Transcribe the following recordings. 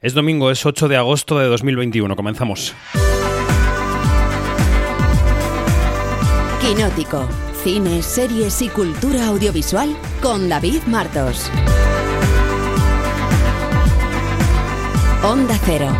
Es domingo, es 8 de agosto de 2021. Comenzamos. Quinótico. Cine, series y cultura audiovisual con David Martos. Onda Cero.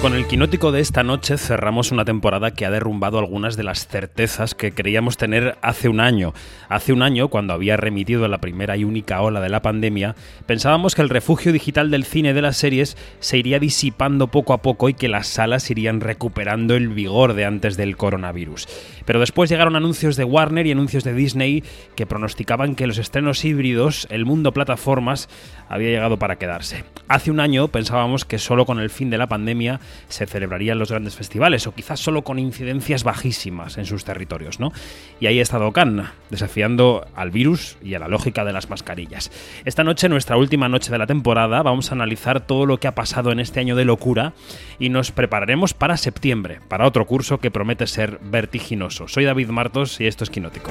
Con el quinótico de esta noche cerramos una temporada que ha derrumbado algunas de las certezas que creíamos tener hace un año. Hace un año, cuando había remitido la primera y única ola de la pandemia, pensábamos que el refugio digital del cine de las series se iría disipando poco a poco y que las salas irían recuperando el vigor de antes del coronavirus. Pero después llegaron anuncios de Warner y anuncios de Disney que pronosticaban que los estrenos híbridos, el mundo plataformas, había llegado para quedarse. Hace un año pensábamos que solo con el fin de la pandemia se celebrarían los grandes festivales, o quizás solo con incidencias bajísimas en sus territorios, ¿no? Y ahí ha estado Khan, desafiando al virus y a la lógica de las mascarillas. Esta noche, nuestra última noche de la temporada, vamos a analizar todo lo que ha pasado en este año de locura y nos prepararemos para septiembre, para otro curso que promete ser vertiginoso. Soy David Martos y esto es Quinótico.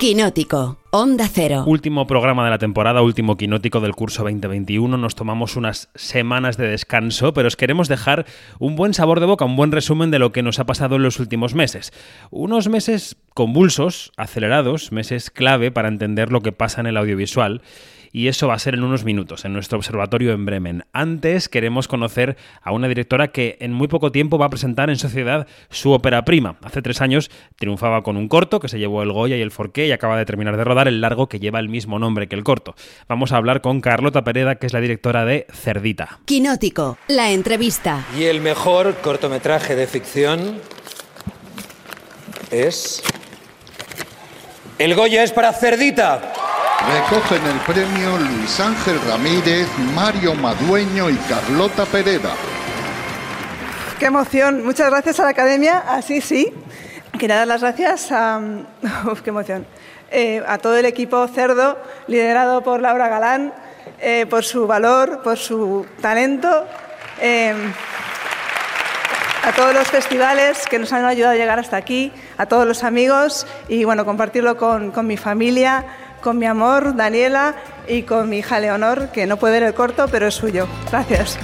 Quinótico, Onda Cero. Último programa de la temporada, último quinótico del curso 2021. Nos tomamos unas semanas de descanso, pero os queremos dejar un buen sabor de boca, un buen resumen de lo que nos ha pasado en los últimos meses. Unos meses convulsos, acelerados, meses clave para entender lo que pasa en el audiovisual y eso va a ser en unos minutos en nuestro observatorio en Bremen. Antes queremos conocer a una directora que en muy poco tiempo va a presentar en sociedad su ópera prima. Hace tres años triunfaba con un corto que se llevó el Goya y el Forqué y acaba de terminar de rodar el largo que lleva el mismo nombre que el corto. Vamos a hablar con Carlota Pereda, que es la directora de Cerdita. Quinótico, la entrevista. Y el mejor cortometraje de ficción es... El Goya es para Cerdita. Recogen el premio Luis Ángel Ramírez, Mario Madueño y Carlota Pereda. Qué emoción. Muchas gracias a la Academia. Así sí. Quería dar las gracias a... Uf, qué emoción. Eh, a todo el equipo Cerdo, liderado por Laura Galán, eh, por su valor, por su talento. Eh, a todos los festivales que nos han ayudado a llegar hasta aquí, a todos los amigos y bueno, compartirlo con, con mi familia, con mi amor, Daniela, y con mi hija Leonor, que no puede ver el corto, pero es suyo. Gracias.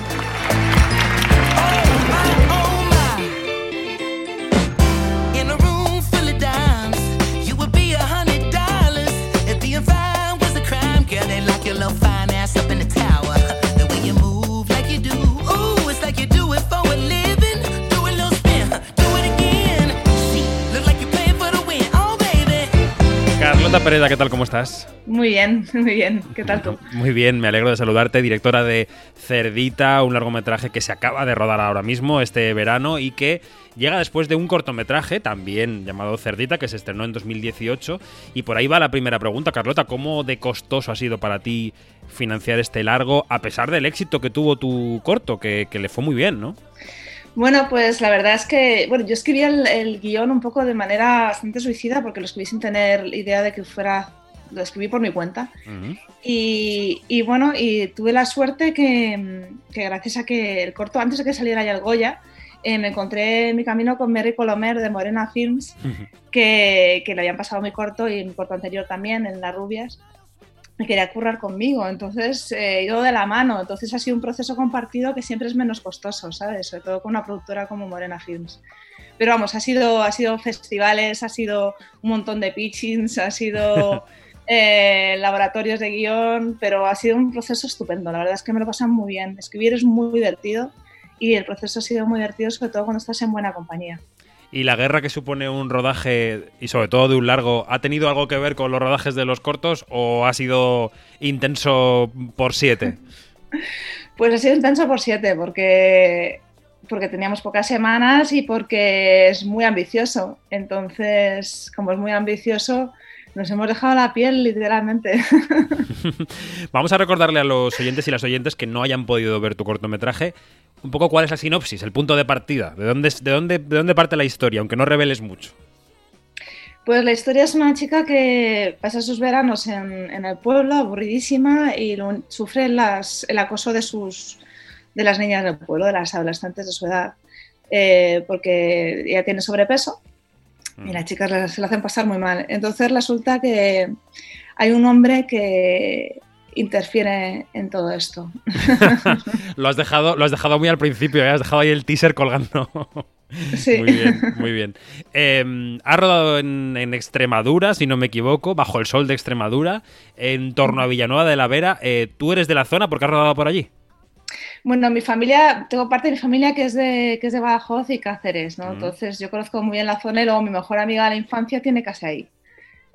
Carlota Pereda, ¿qué tal? ¿Cómo estás? Muy bien, muy bien. ¿Qué tal tú? Muy bien, me alegro de saludarte, directora de Cerdita, un largometraje que se acaba de rodar ahora mismo, este verano, y que llega después de un cortometraje, también llamado Cerdita, que se estrenó en 2018. Y por ahí va la primera pregunta, Carlota, ¿cómo de costoso ha sido para ti financiar este largo, a pesar del éxito que tuvo tu corto, que, que le fue muy bien, ¿no? Bueno, pues la verdad es que, bueno, yo escribí el, el, guion un poco de manera bastante suicida porque lo escribí sin tener idea de que fuera, lo escribí por mi cuenta. Uh -huh. y, y, bueno, y tuve la suerte que, que, gracias a que el corto, antes de que saliera ya el Goya, eh, me encontré en mi camino con Mary Colomer de Morena Films, uh -huh. que, que le habían pasado mi corto y mi corto anterior también, en Las Rubias quería currar conmigo, entonces he eh, ido de la mano, entonces ha sido un proceso compartido que siempre es menos costoso, ¿sabes? Sobre todo con una productora como Morena Films. Pero vamos, ha sido, ha sido festivales, ha sido un montón de pitchings, ha sido eh, laboratorios de guion, pero ha sido un proceso estupendo, la verdad es que me lo pasan muy bien. Escribir es muy divertido y el proceso ha sido muy divertido, sobre todo cuando estás en buena compañía y la guerra que supone un rodaje y sobre todo de un largo, ¿ha tenido algo que ver con los rodajes de los cortos o ha sido intenso por siete? Pues ha sido intenso por siete porque porque teníamos pocas semanas y porque es muy ambicioso. Entonces, como es muy ambicioso, nos hemos dejado la piel literalmente. Vamos a recordarle a los oyentes y las oyentes que no hayan podido ver tu cortometraje un poco cuál es la sinopsis, el punto de partida, de dónde, de dónde, de dónde parte la historia, aunque no reveles mucho. Pues la historia es una chica que pasa sus veranos en, en el pueblo, aburridísima, y lo, sufre las, el acoso de, sus, de las niñas del pueblo, de las adolescentes de su edad, eh, porque ella tiene sobrepeso y las chicas se lo hacen pasar muy mal. Entonces resulta que hay un hombre que interfiere en todo esto. lo, has dejado, lo has dejado muy al principio, ¿eh? has dejado ahí el teaser colgando. Sí. Muy bien, muy bien. Eh, ha rodado en, Extremadura, si no me equivoco, bajo el sol de Extremadura, en torno a Villanueva de la Vera. Eh, ¿Tú eres de la zona porque has rodado por allí? Bueno, mi familia, tengo parte de mi familia que es de, que es de Badajoz y Cáceres, ¿no? Entonces yo conozco muy bien la zona y luego mi mejor amiga de la infancia tiene casa ahí,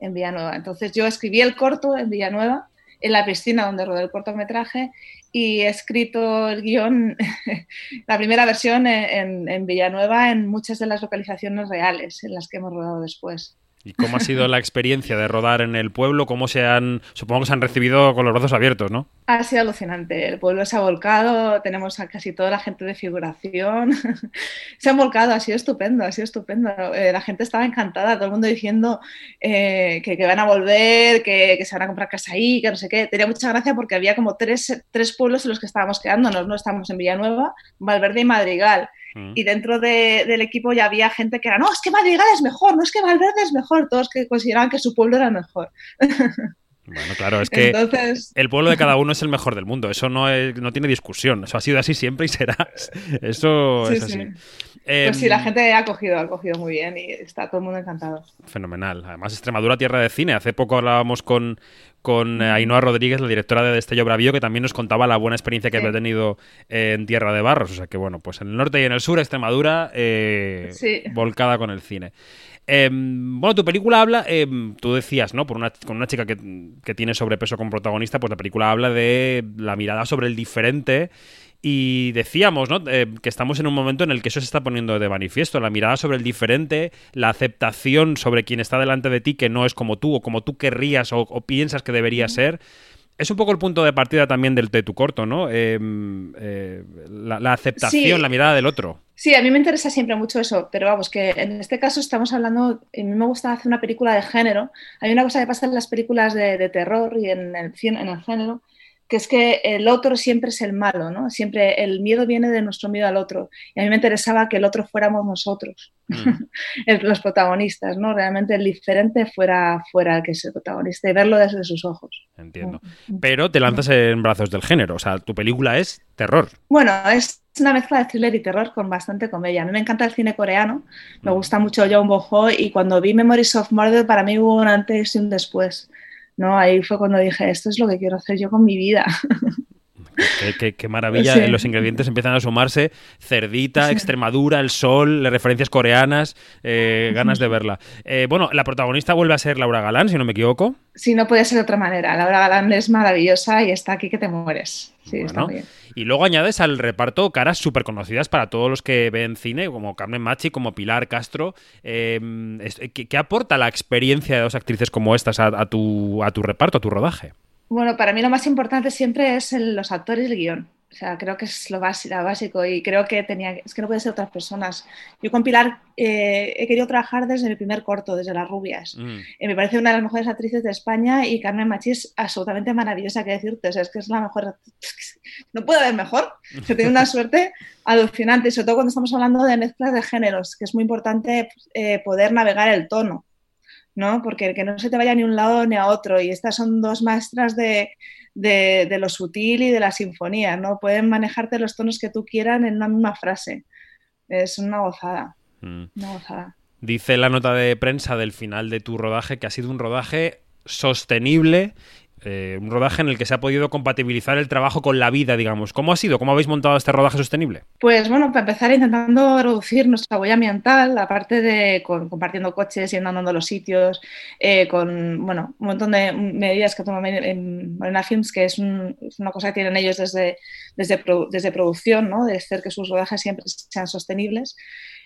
en Villanueva. Entonces yo escribí el corto en Villanueva, en la piscina donde rodé el cortometraje y he escrito el guion, la primera versión en, en, Villanueva, en muchas de las localizaciones reales en las que hemos rodado después. ¿Y cómo ha sido la experiencia de rodar en el pueblo? ¿Cómo se han, supongo que se han recibido con los brazos abiertos, ¿no? Ha sido alucinante. El pueblo se ha volcado, tenemos a casi toda la gente de figuración. se han volcado, ha sido estupendo, ha sido estupendo. Eh, la gente estaba encantada, todo el mundo diciendo eh, que, van a volver, que, se van a comprar casa ahí, que no sé qué. Tenía mucha gracia porque había como tres, tres pueblos en los que estábamos quedándonos, ¿no? Estamos en Villanueva, Valverde y Madrigal. Mm. Y dentro del equipo ya había gente que era, no, es que Madrigal es mejor, no es que Valverde es mejor, todos que consideraban que su pueblo era mejor. Bueno, claro, es que el pueblo de cada uno es el mejor del mundo, eso no, no tiene discusión, eso ha sido así siempre y será. Eso es así. Pues sí, la em, gente ha cogido, ha cogido muy bien y está todo el mundo encantado. Fenomenal. Además, Extremadura, tierra de cine. Hace poco hablábamos con, con eh, Ainhoa Rodríguez, la directora de Destello Bravío, que también nos contaba la buena experiencia que había tenido en Tierra de Barros. O sea que, bueno, pues en el norte y en el sur, Extremadura, eh, volcada con el cine. Em, bueno, tu película habla, em, tú decías, ¿no? Por una, con una chica que, que tiene sobrepeso como protagonista, pues la película habla de la mirada sobre el diferente y decíamos ¿no? Eh, que estamos en un momento en el que eso se está poniendo de manifiesto, la mirada sobre el diferente, la aceptación sobre quien está delante de ti que no es como tú o como tú querrías o, piensas que debería ser. Es un poco el punto de partida también del de tu corto, ¿no? Em, eh, la, aceptación, la mirada del otro. Sí, a mí me interesa siempre mucho eso, pero vamos, que en este caso estamos hablando, a mí me gusta hacer una película de género. Hay una cosa que pasa en las películas de, terror y en el, en el género, que es que el otro siempre es el malo, ¿no? Siempre el miedo viene de nuestro miedo al otro. Y a mí me interesaba que el otro fuéramos nosotros, mm. los protagonistas, ¿no? Realmente el diferente fuera, fuera el que es el protagonista y verlo desde sus ojos. Entiendo. Mm. Pero te lanzas en brazos del género, o sea, tu película es terror. Bueno, es una mezcla de thriller y terror con bastante comedia. A mí me encanta el cine coreano, me mm. gusta mucho John Boho y cuando vi Memories of Murder para mí hubo un antes y un después. ¿No? Ahí fue cuando dije, esto es lo que quiero hacer yo con mi vida. Qué, maravilla, los ingredientes empiezan a sumarse, cerdita, Extremadura, el sol, referencias coreanas, eh, ganas de verla. Eh, bueno, la protagonista vuelve a ser Laura Galán, si no me equivoco. Sí, no puede ser de otra manera. Laura Galán es maravillosa y está aquí que te mueres. Sí, está bien. Y luego añades al reparto caras súper conocidas para todos los que ven cine, como Carmen Machi, como Pilar Castro. Em, ¿qué, aporta la experiencia de dos actrices como estas a, tu, a tu reparto, a tu rodaje? Bueno, para mí lo más importante siempre es los actores y el guion. O sea, creo que es lo básico, y creo que tenía, es que no puede ser otras personas. Yo con Pilar eh, he querido trabajar desde mi primer corto, desde Las Rubias. Mm. Eh, me parece una de las mejores actrices de España y Carmen Machi es absolutamente maravillosa, que decirte. O sea, es que es la mejor. No puede haber mejor. Se tiene una suerte alucinante, sobre todo cuando estamos hablando de mezclas de géneros, que es muy importante eh, poder navegar el tono. ¿no? Porque que no se te vaya ni un lado ni a otro. Y estas son dos maestras de, lo sutil y de la sinfonía, ¿no? Pueden manejarte los tonos que tú quieras en una misma frase. Es una gozada. Mm. Una gozada. Dice la nota de prensa del final de tu rodaje que ha sido un rodaje sostenible eh, un rodaje en el que se ha podido compatibilizar el trabajo con la vida, digamos. ¿Cómo ha sido? ¿Cómo habéis montado este rodaje sostenible? Pues bueno, para empezar intentando reducir nuestra huella ambiental, aparte de compartiendo coches, yendo andando a los sitios, eh, con bueno, un montón de medidas que toman en Morena Films, que es, una cosa que tienen ellos desde, desde, desde producción, ¿no? de hacer que sus rodajes siempre sean sostenibles.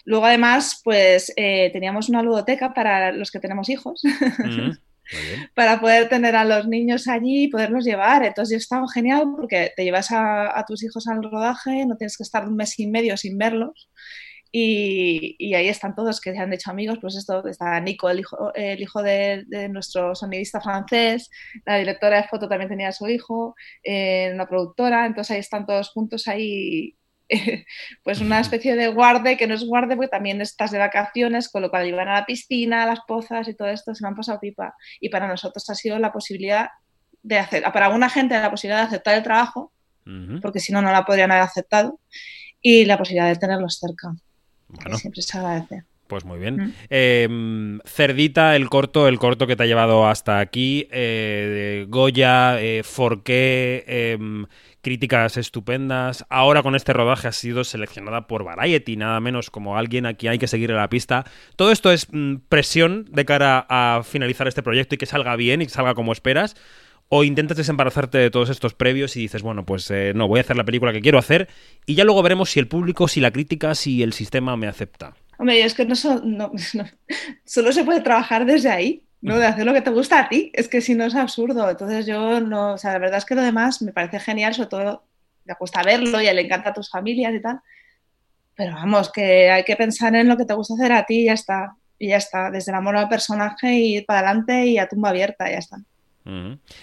Luego, además, pues eh, teníamos una ludoteca para los que tenemos hijos. Mm. para poder tener a los niños allí y poderlos llevar. Entonces, estaba genial porque te llevas a, tus hijos al rodaje, no tienes que estar un mes y medio sin verlos. Y, ahí están todos que se han hecho amigos, pues esto está Nico, el hijo, el hijo de, nuestro sonidista francés, la directora de foto también tenía a su hijo, eh, una productora, entonces ahí están todos juntos ahí pues una especie de guarde que no es guarde porque también estás de vacaciones, con lo cual iban a la piscina, a las pozas y todo esto, se me han pasado pipa. Y para nosotros ha sido la posibilidad de hacer, para alguna gente la posibilidad de aceptar el trabajo, porque si no, no la podrían haber aceptado, y la posibilidad de tenerlos cerca. Bueno. siempre se agradece. Pues muy bien. Em, Cerdita, el corto, el corto que te ha llevado hasta aquí. Eh, Goya, eh, Forqué, em, críticas estupendas. Ahora con este rodaje ha sido seleccionada por Variety, nada menos como alguien a quien hay que seguir a la pista. Todo esto es mm, presión de cara a finalizar este proyecto y que salga bien y que salga como esperas. O intentas desembarazarte de todos estos previos y dices, bueno, pues eh, no, voy a hacer la película que quiero hacer y ya luego veremos si el público, si la crítica, si el sistema me acepta. Hombre, es que no, solo se puede trabajar desde ahí, ¿no? De hacer lo que te gusta a ti. Es que si no es absurdo. Entonces yo no, o sea, la verdad es que lo demás me parece genial, sobre todo me gusta verlo y le encanta a tus familias y tal. Pero vamos, que hay que pensar en lo que te gusta hacer a ti y ya está. Y ya está, desde el amor al personaje y ir para adelante y a tumba abierta, ya está.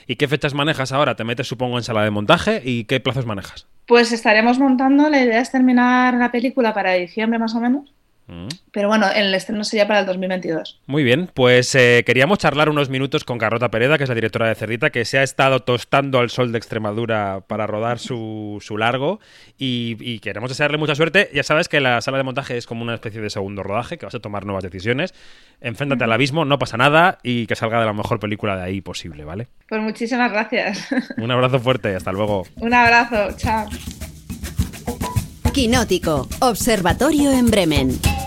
¿Y qué fechas manejas ahora? ¿Te metes, supongo, en sala de montaje? ¿Y qué plazos manejas? Pues estaremos montando, la idea es terminar la película para diciembre más o menos. Mm. Pero bueno, el estreno sería para el 2022. Muy bien, pues eh, queríamos charlar unos minutos con Carlota Pereda, que es la directora de Cerdita, que se ha estado tostando al sol de Extremadura para rodar su, largo y, queremos desearle mucha suerte. Ya sabes que la sala de montaje es como una especie de segundo rodaje, que vas a tomar nuevas decisiones. Enfréntate al abismo, no pasa nada y que salga de la mejor película de ahí posible, ¿vale? Pues muchísimas gracias. Un abrazo fuerte, hasta luego. Un abrazo, chao. Quinótico, Observatorio en Bremen.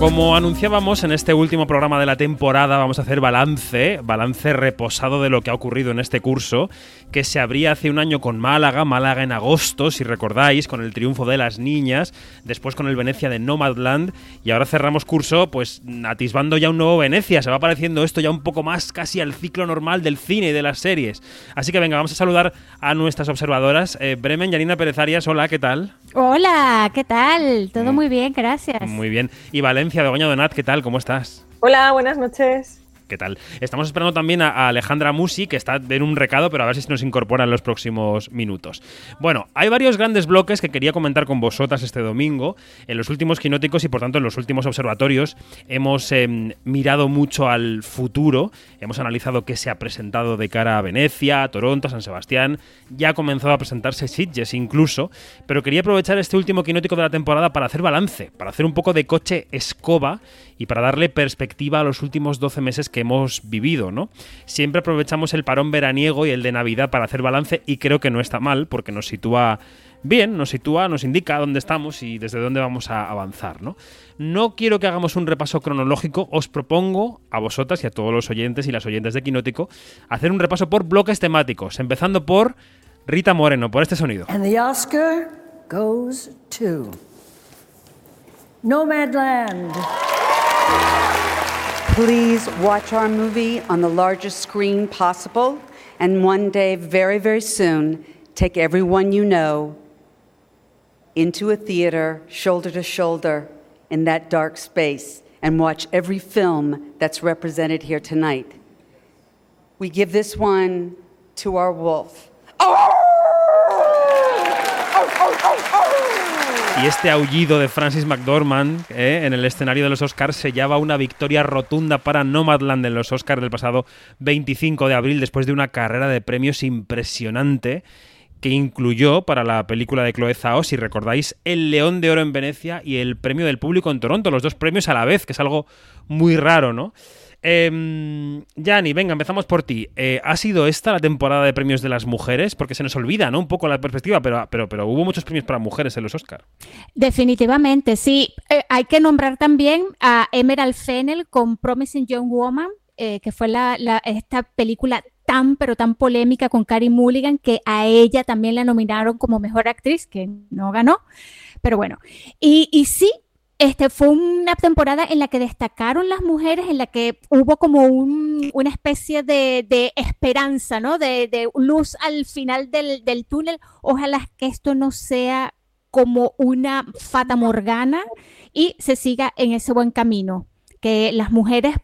Como anunciábamos en este último programa de la temporada, vamos a hacer balance, balance reposado de lo que ha ocurrido en este curso, que se abría hace un año con Málaga, Málaga en agosto, si recordáis, con el triunfo de las niñas, después con el Venecia de Nomadland, y ahora cerramos curso, pues atisbando ya un nuevo Venecia, se va pareciendo esto ya un poco más casi al ciclo normal del cine y de las series. Así que venga, vamos a saludar a nuestras observadoras. Eh, Bremen, Yanina Pérez Arias, hola, ¿qué tal? Hola, ¿qué tal? Todo mm. muy bien, gracias. Muy bien. Y Valencia de Begoña Donat, ¿qué tal? ¿Cómo estás? Hola, buenas noches. ¿Qué tal? Estamos esperando también a, Alejandra Musi, que está en un recado, pero a ver si nos incorpora en los próximos minutos. Bueno, hay varios grandes bloques que quería comentar con vosotras este domingo. En los últimos quinóticos y por tanto en los últimos observatorios hemos em, mirado mucho al futuro, hemos analizado qué se ha presentado de cara a Venecia, a Toronto, a San Sebastián, ya ha comenzado a presentarse Sitges incluso, pero quería aprovechar este último quinótico de la temporada para hacer balance, para hacer un poco de coche escoba y para darle perspectiva a los últimos 12 meses que hemos vivido, ¿no? Siempre aprovechamos el parón veraniego y el de Navidad para hacer balance y creo que no está mal porque nos sitúa bien, nos sitúa, nos indica dónde estamos y desde dónde vamos a avanzar, ¿no? No quiero que hagamos un repaso cronológico, os propongo a vosotras y a todos los oyentes y las oyentes de Quinótico hacer un repaso por bloques temáticos, empezando por Rita Moreno, por este sonido. And the Oscar goes to Nomadland. Please watch our movie on the largest screen possible, and one day, very, very soon, take everyone you know into a theater, shoulder to shoulder, in that dark space, and watch every film that's represented here tonight. We give this one to our wolf. Oh! Y este aullido de Francis McDormand eh, en el escenario de los Oscars sellaba una victoria rotunda para Nomadland en los Oscars del pasado 25 de abril, después de una carrera de premios impresionante que incluyó para la película de Chloe Zhao, si recordáis, el León de Oro en Venecia y el Premio del Público en Toronto, los dos premios a la vez, que es algo muy raro, ¿no? Eh, Yanni, venga, empezamos por ti. Eh, ¿Ha sido esta la temporada de premios de las mujeres? Porque se nos olvida, ¿no? Un poco la perspectiva, pero, pero, pero hubo muchos premios para mujeres en los Oscars. Definitivamente, sí. Eh, hay que nombrar también a Emerald Fennel con Promising Young Woman, eh, que fue esta película tan, pero tan polémica con Carrie Mulligan, que a ella también la nominaron como mejor actriz, que no ganó. Pero bueno, y, y sí, este, fue una temporada en la que destacaron las mujeres, en la que hubo como una especie de, esperanza, ¿no? De, luz al final del, túnel. Ojalá que esto no sea como una fata morgana y se siga en ese buen camino, que las mujeres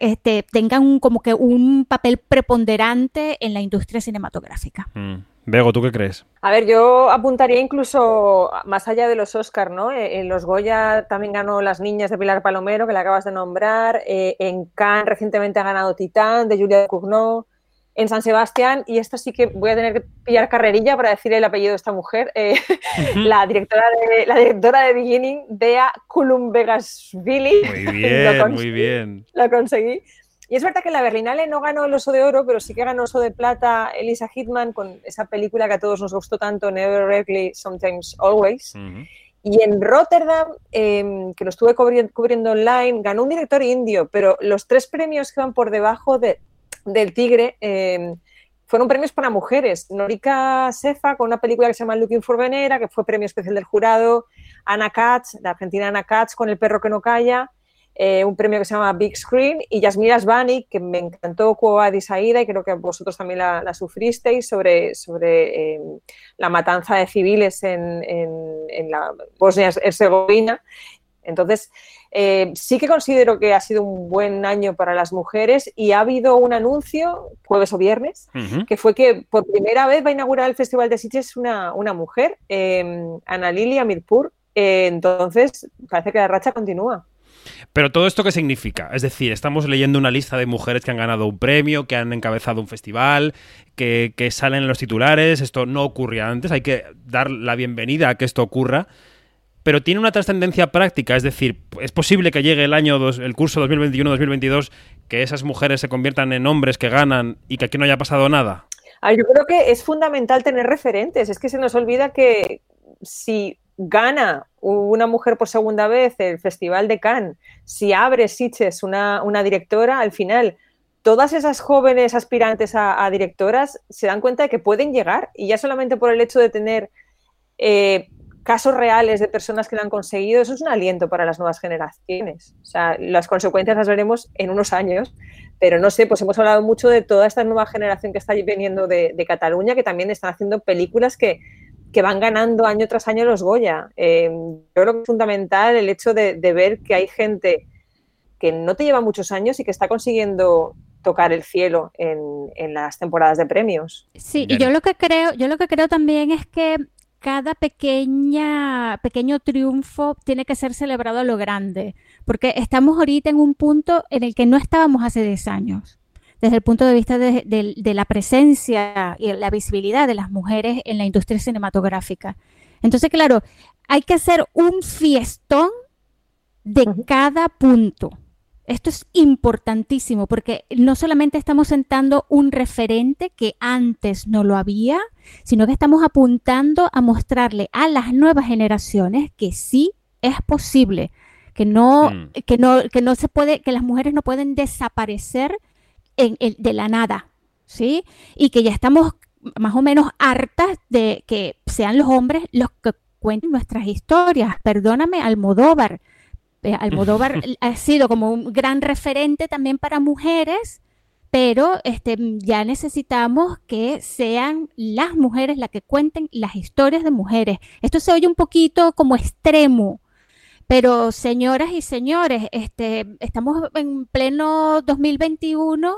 este, tengan como que un papel preponderante en la industria cinematográfica. Mm. Bego, ¿tú qué crees? A ver, yo apuntaría incluso más allá de los Oscars, ¿no? Eh, en los Goya también ganó Las Niñas de Pilar Palomero, que la acabas de nombrar. Eh, en Cannes recientemente ha ganado Titán, de Julia Cournot en San Sebastián, y esto sí que voy a tener que pillar carrerilla para decir el apellido de esta mujer, eh, la, directora de, la directora de Beginning, Dea Kulumbegasvili. Muy bien, muy bien. Lo conseguí. Y es verdad que la Berlinale no ganó el Oso de Oro, pero sí que ganó Oso de Plata Elisa Hitman con esa película que a todos nos gustó tanto, Never Rarely, Sometimes Always. Y en Rotterdam, em, que lo estuve cubriendo, online, ganó un director indio, pero los tres premios que van por debajo de, del Tigre em, fueron premios para mujeres. Norika Sefa con una película que se llama Looking for Venera, que fue premio especial del jurado. Ana Katz, la argentina Ana Katz con El perro que no calla. Eh, un premio que se llama Big Screen. Y Yasmira Svani, que me encantó Cueva de Isaída y creo que vosotros también la, sufristeis, sobre, sobre em, la matanza de civiles en, en la Bosnia-Herzegovina. Entonces, eh, sí que considero que ha sido un buen año para las mujeres y ha habido un anuncio, jueves o viernes, que fue que por primera vez va a inaugurar el Festival de Sitges una, una mujer, eh, Ana Lilia Mirpur. Eh, entonces, parece que la racha continúa. Pero todo esto qué significa? Es decir, estamos leyendo una lista de mujeres que han ganado un premio, que han encabezado un festival, que, salen en los titulares, esto no ocurría antes, hay que dar la bienvenida a que esto ocurra. Pero tiene una trascendencia práctica, es decir, es posible que llegue el año, el curso 2021-2022, que esas mujeres se conviertan en hombres que ganan y que aquí no haya pasado nada. yo creo que es fundamental tener referentes, es que se nos olvida que si gana una mujer por segunda vez el Festival de Cannes, si abre Sitges una, una directora, al final todas esas jóvenes aspirantes a, directoras se dan cuenta de que pueden llegar y ya solamente por el hecho de tener eh, casos reales de personas que lo han conseguido, eso es un aliento para las nuevas generaciones. O sea, las consecuencias las veremos en unos años, pero no sé, pues hemos hablado mucho de toda esta nueva generación que está viniendo de, Cataluña, que también están haciendo películas que, van ganando año tras año los Goya. Eh, yo creo que es fundamental el hecho de, ver que hay gente que no te lleva muchos años y que está consiguiendo tocar el cielo en, en, las temporadas de premios. Sí, y yo lo que creo, yo lo que creo también es que cada pequeña, pequeño triunfo tiene que ser celebrado a lo grande, porque estamos ahorita en un punto en el que no estábamos hace 10 años, desde el punto de vista de, la presencia y la visibilidad de las mujeres en la industria cinematográfica. Entonces, claro, hay que hacer un fiestón de cada punto. Esto es importantísimo porque no solamente estamos sentando un referente que antes no lo había, sino que estamos apuntando a mostrarle a las nuevas generaciones que sí es posible, que no, mm. que no, que no se puede, que las mujeres no pueden desaparecer en, de la nada, ¿sí? Y que ya estamos más o menos hartas de que sean los hombres los que cuenten nuestras historias. Perdóname, Almodóvar eh, Almodóvar ha sido como un gran referente también para mujeres, pero este, ya necesitamos que sean las mujeres las que cuenten las historias de mujeres. Esto se oye un poquito como extremo, pero señoras y señores, este, estamos en pleno 2021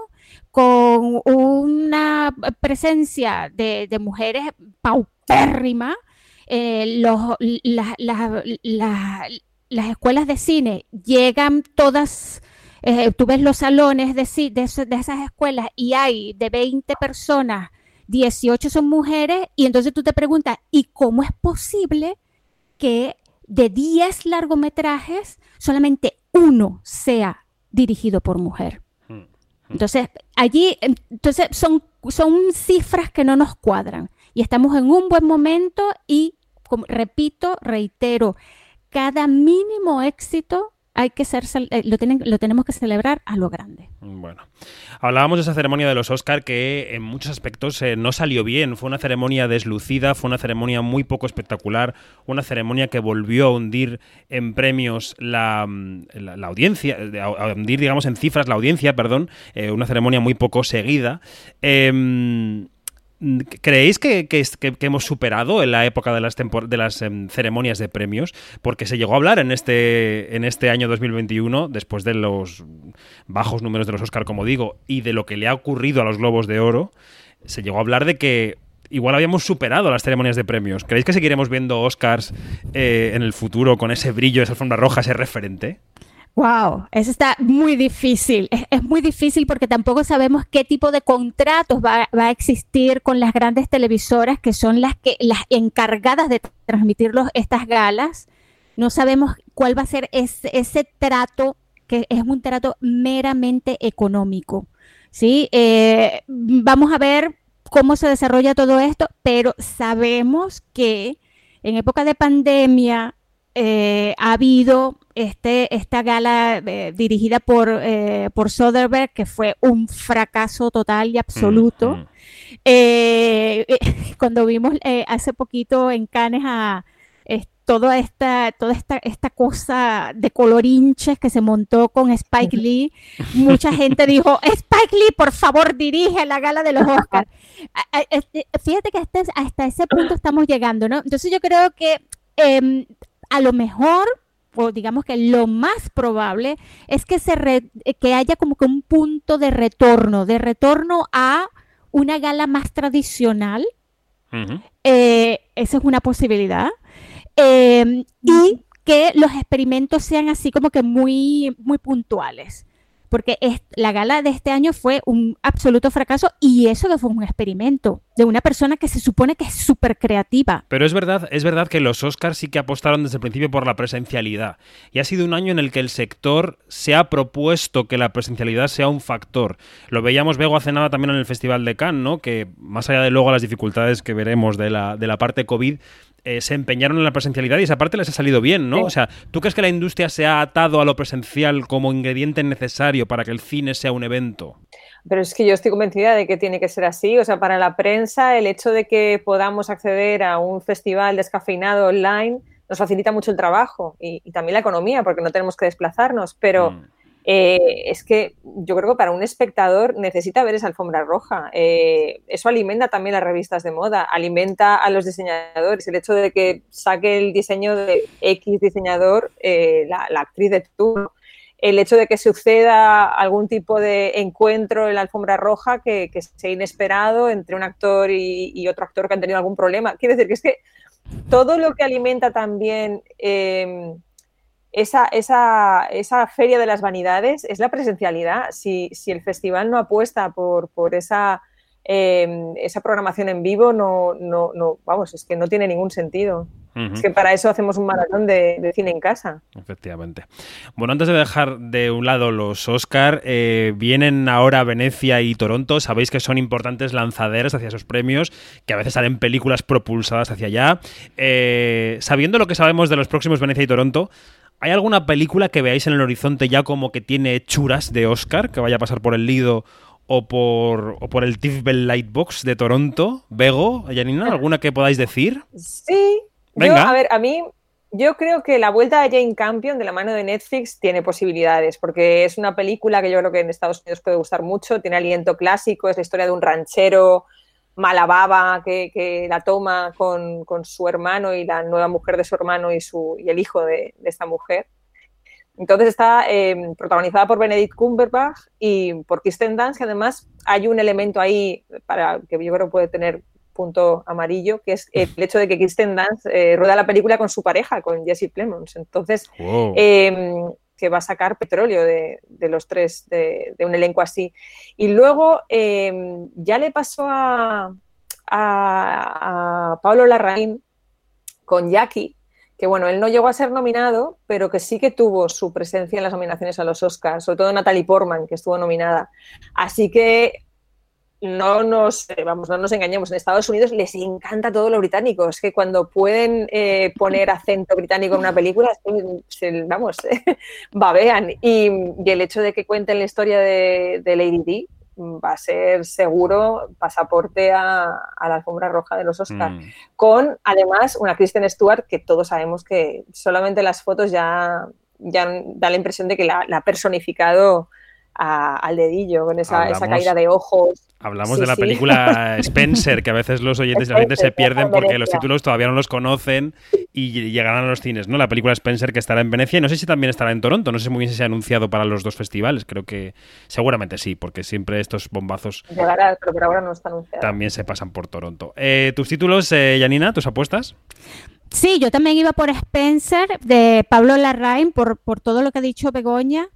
con una presencia de, mujeres paupérrima. Eh, las escuelas de cine llegan todas, eh, tú ves los salones de, esas escuelas y hay de 20 personas, 18 son mujeres, y entonces tú te preguntas, ¿y cómo es posible que de 10 largometrajes solamente uno sea dirigido por mujer? Hmm. Entonces, allí, entonces son, son cifras que no nos cuadran y estamos en un buen momento y, como, repito, reitero, cada mínimo éxito hay que ser, eh, lo, tienen, lo tenemos que celebrar a lo grande. Bueno, hablábamos de esa ceremonia de los Oscar que en muchos aspectos eh, no salió bien. Fue una ceremonia deslucida, fue una ceremonia muy poco espectacular, una ceremonia que volvió a hundir en premios la, mm, audiencia, a hundir, digamos, en cifras la audiencia, perdón, eh, una ceremonia muy poco seguida. Em, ¿Creéis que, hemos superado en la época de las, de las em, ceremonias de premios? Porque se llegó a hablar en este, en este año 2021, después de los bajos números de los Oscar, como digo, y de lo que le ha ocurrido a los Globos de Oro, se llegó a hablar de que igual habíamos superado las ceremonias de premios. ¿Creéis que seguiremos viendo Oscars eh, en el futuro con ese brillo, esa alfombra roja, ese referente? Wow, eso está muy difícil. Es, muy difícil porque tampoco sabemos qué tipo de contratos va, a existir con las grandes televisoras que son las que las encargadas de transmitir estas galas. No sabemos cuál va a ser ese, trato que es un trato meramente económico. ¿sí? Eh, vamos a ver cómo se desarrolla todo esto, pero sabemos que en época de pandemia eh, ha habido este, esta gala eh, dirigida por, eh, por Soderbergh, que fue un fracaso total y absoluto. Mm, mm. cuando vimos hace poquito en Cannes a toda esta, toda esta, esta cosa de colorinches que se montó con Spike Lee, mucha gente dijo, Spike Lee, por favor, dirige la gala de los Oscars. Fíjate que hasta, hasta ese punto estamos llegando, ¿no? Entonces yo creo que em, a lo mejor o digamos que lo más probable es que se que haya como que un punto de retorno, de retorno a una gala más tradicional. Eh, esa es una posibilidad. Em, y que los experimentos sean así como que muy, muy puntuales. Porque la gala de este año fue un absoluto fracaso y eso que fue un experimento de una persona que se supone que es súper creativa. Pero es verdad, es verdad que los Oscars sí que apostaron desde el principio por la presencialidad. Y ha sido un año en el que el sector se ha propuesto que la presencialidad sea un factor. Lo veíamos Bego hace nada también en el Festival de Cannes, ¿no? Que más allá de luego las dificultades que veremos de la, de la parte COVID, eh, se empeñaron en la presencialidad y esa parte les ha salido bien, ¿no? O sea, ¿tú crees que la industria se ha atado a lo presencial como ingrediente necesario para que el cine sea un evento? Pero es que yo estoy convencida de que tiene que ser así. O sea, para la prensa, el hecho de que podamos acceder a un festival descafeinado online nos facilita mucho el trabajo y, también la economía, porque no tenemos que desplazarnos. Pero mm. Eh, es que yo creo que para un espectador necesita ver esa alfombra roja. Eh, eso alimenta también las revistas de moda, alimenta a los diseñadores. El hecho de que saque el diseño de X diseñador eh, la, actriz de turno. El hecho de que suceda algún tipo de encuentro en la alfombra roja que, sea inesperado entre un actor y, otro actor que han tenido algún problema. Quiere decir que es que todo lo que alimenta también esa, esa, esa, feria de las vanidades es la presencialidad. Si, si el festival no apuesta por, por esa, em, esa programación en vivo, no, no, no, vamos, es que no tiene ningún sentido. Es que para eso hacemos un maratón de, cine en casa. Efectivamente. Bueno, antes de dejar de un lado los Oscar, eh, vienen ahora Venecia y Toronto. Sabéis que son importantes lanzaderas hacia esos premios, que a veces salen películas propulsadas hacia allá. Eh, sabiendo lo que sabemos de los próximos Venecia y Toronto, ¿Hay alguna película que veáis en el horizonte ya como que tiene hechuras de Oscar, que vaya a pasar por el Lido o por, o por el Bell Lightbox de Toronto? Bego, Janina, ¿alguna que podáis decir? Sí. Venga. a ver, a mí yo creo que la vuelta de Jane Campion de la mano de Netflix tiene posibilidades, porque es una película que yo creo que en Estados Unidos puede gustar mucho, tiene aliento clásico, es la historia de un ranchero malababa que, la toma con, su hermano y la nueva mujer de su hermano y, su, y el hijo de, esta mujer. Entonces está em, protagonizada por Benedict Cumberbatch y por Kirsten Dunst, que además hay un elemento ahí para que yo creo puede tener punto amarillo, que es el hecho de que Kirsten Dunst eh, rueda la película con su pareja, con Jesse Plemons. Entonces, em, que va a sacar petróleo de, los tres, de, un elenco así. Y luego em, ya le pasó a, a, Pablo Larraín con Jackie, que bueno, él no llegó a ser nominado, pero que sí que tuvo su presencia en las nominaciones a los Oscars, sobre todo Natalie Portman, que estuvo nominada. Así que no nos, eh, vamos, no nos engañemos, en Estados Unidos les encanta todo lo británico. Es que cuando pueden eh, poner acento británico en una película, se, vamos, babean. Y, y, el hecho de que cuenten la historia de, Lady Di va a ser seguro pasaporte a, la alfombra roja de los Oscars. Mm. Con, además, una Kristen Stewart que todos sabemos que solamente las fotos ya, ya da la impresión de que la, la ha personificado al dedillo, con esa, esa caída de ojos. Hablamos de la película Spencer, que a veces los oyentes y se pierden porque los títulos todavía no los conocen y llegarán a los cines, ¿no? La película Spencer que estará en Venecia y no sé si también estará en Toronto, no sé muy bien si se ha anunciado para los dos festivales, creo que seguramente sí, porque siempre estos bombazos Llegará, pero por ahora no está anunciado. también se pasan por Toronto. Eh, ¿Tus títulos, eh, Janina, tus apuestas? Sí, yo también iba por Spencer de Pablo Larraín por, por todo lo que ha dicho Begoña.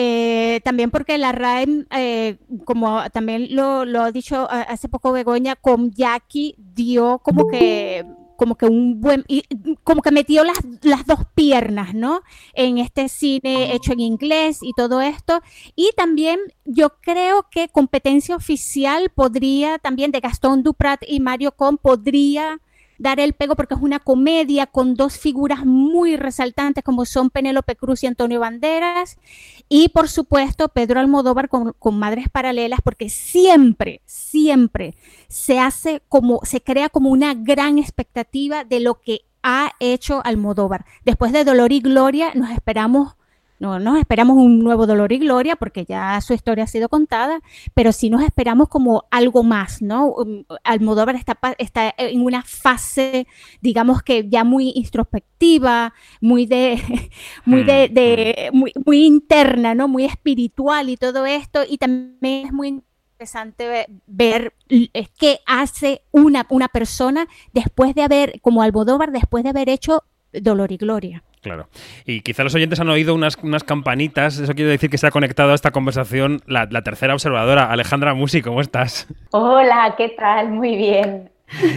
Eh, también porque la RAIM, eh, como también lo, lo, ha dicho hace poco Begoña, con Jackie dio como que como que un buen, como que metió las, las dos piernas, ¿no? En este cine hecho en inglés y todo esto. Y también yo creo que competencia oficial podría, también de Gastón Duprat y Mario Con, podría dar el pego porque es una comedia con dos figuras muy resaltantes como son Penélope Cruz y Antonio Banderas y por supuesto Pedro Almodóvar con, Madres Paralelas porque siempre, siempre se hace como, se crea como una gran expectativa de lo que ha hecho Almodóvar. Después de Dolor y Gloria nos esperamos no nos esperamos un nuevo dolor y gloria porque ya su historia ha sido contada, pero sí nos esperamos como algo más, ¿no? Um, Almodóvar está, está en una fase, digamos que ya muy introspectiva, muy de, muy de, de muy, muy interna, ¿no? Muy espiritual y todo esto, y también es muy interesante ver qué hace una, una persona después de haber, como Almodóvar, después de haber hecho Dolor y Gloria. Claro. Y quizá los oyentes han oído unas, unas campanitas. Eso quiere decir que se ha conectado a esta conversación la, tercera observadora, Alejandra Musi. ¿Cómo estás? Hola, ¿qué tal? Muy bien.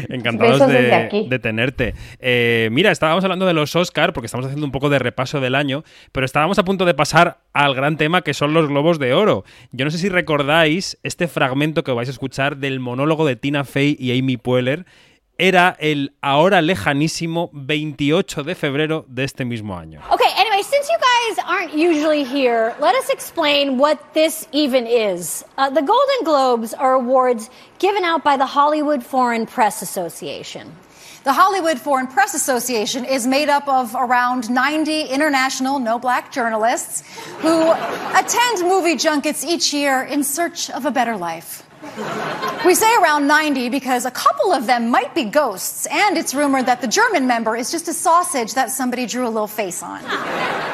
Encantados de, tenerte. Eh, mira, estábamos hablando de los Oscar porque estamos haciendo un poco de repaso del año, pero estábamos a punto de pasar al gran tema que son los Globos de Oro. Yo no sé si recordáis este fragmento que vais a escuchar del monólogo de Tina Fey y Amy Poehler era el ahora lejanísimo 28 de febrero de este mismo año. Okay, anyway, since you guys aren't usually here, let us explain what this even is. Uh, the Golden Globes are awards given out by the Hollywood Foreign Press Association. The Hollywood Foreign Press Association is made up of around 90 international no black journalists who attend movie junkets each year in search of a better life. We say around 90 because a couple of them might be ghosts, and it's rumored that the German member is just a sausage that somebody drew a little face on.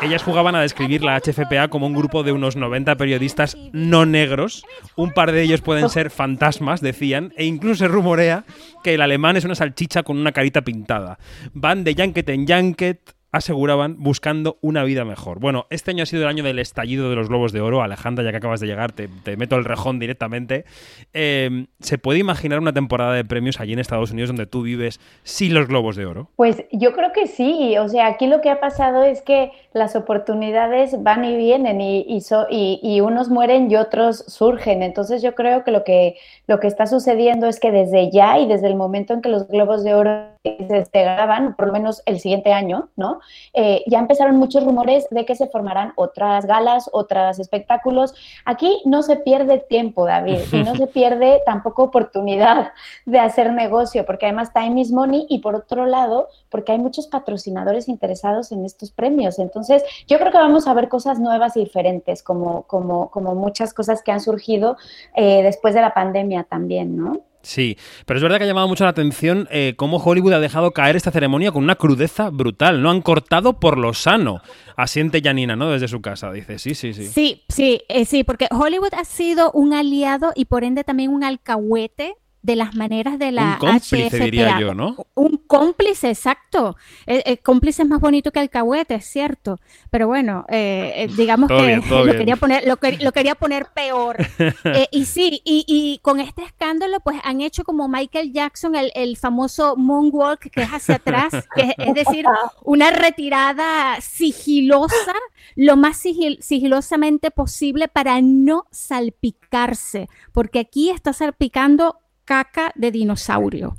Ellas jugaban a describir la HFPA como un grupo de unos 90 periodistas no negros. Un par de ellos pueden ser fantasmas, decían, e incluso se rumorea que el alemán es una salchicha con una carita pintada. Van de yanket en yanket, aseguraban buscando una vida mejor. Bueno, este año ha sido el año del estallido de los globos de oro. Alejandra, ya que acabas de llegar, te, meto el rejón directamente. Em, ¿Se puede imaginar una temporada de premios allí en Estados Unidos donde tú vives sin los globos de oro? Pues yo creo que sí. O sea, aquí lo que ha pasado es que las oportunidades van y vienen y, y, unos mueren y otros surgen. Entonces yo creo que lo, que lo que está sucediendo es que desde ya y desde el momento en que los globos de oro se despegaban, por lo menos el siguiente año, ¿no? Eh, ya empezaron muchos rumores de que se formarán otras galas, otros espectáculos. Aquí no se pierde tiempo, David, y no se pierde tampoco oportunidad de hacer negocio, porque además time is money y por otro lado, porque hay muchos patrocinadores interesados en estos premios. Entonces, yo creo que vamos a ver cosas nuevas y diferentes, como, como, como muchas cosas que han surgido eh, después de la pandemia también, ¿no? Sí, pero es verdad que ha llamado mucho la atención eh, cómo Hollywood ha dejado caer esta ceremonia con una crudeza brutal. No han cortado por lo sano. Asiente Janina, ¿no? Desde su casa, dice. Sí, sí, sí. Sí, sí, eh, sí, porque Hollywood ha sido un aliado y por ende también un alcahuete de las maneras de la un cómplice, diría yo, ¿no? Un cómplice, exacto. El, cómplice es más bonito que alcahuete, es cierto. Pero bueno, eh, eh, digamos que lo, quería poner, lo, quería poner peor. Eh, y sí, y, con este escándalo, pues han hecho como Michael Jackson el, famoso moonwalk que es hacia atrás, que es, decir, una retirada sigilosa, lo más sigilosamente posible para no salpicarse, porque aquí está salpicando caca de dinosaurio.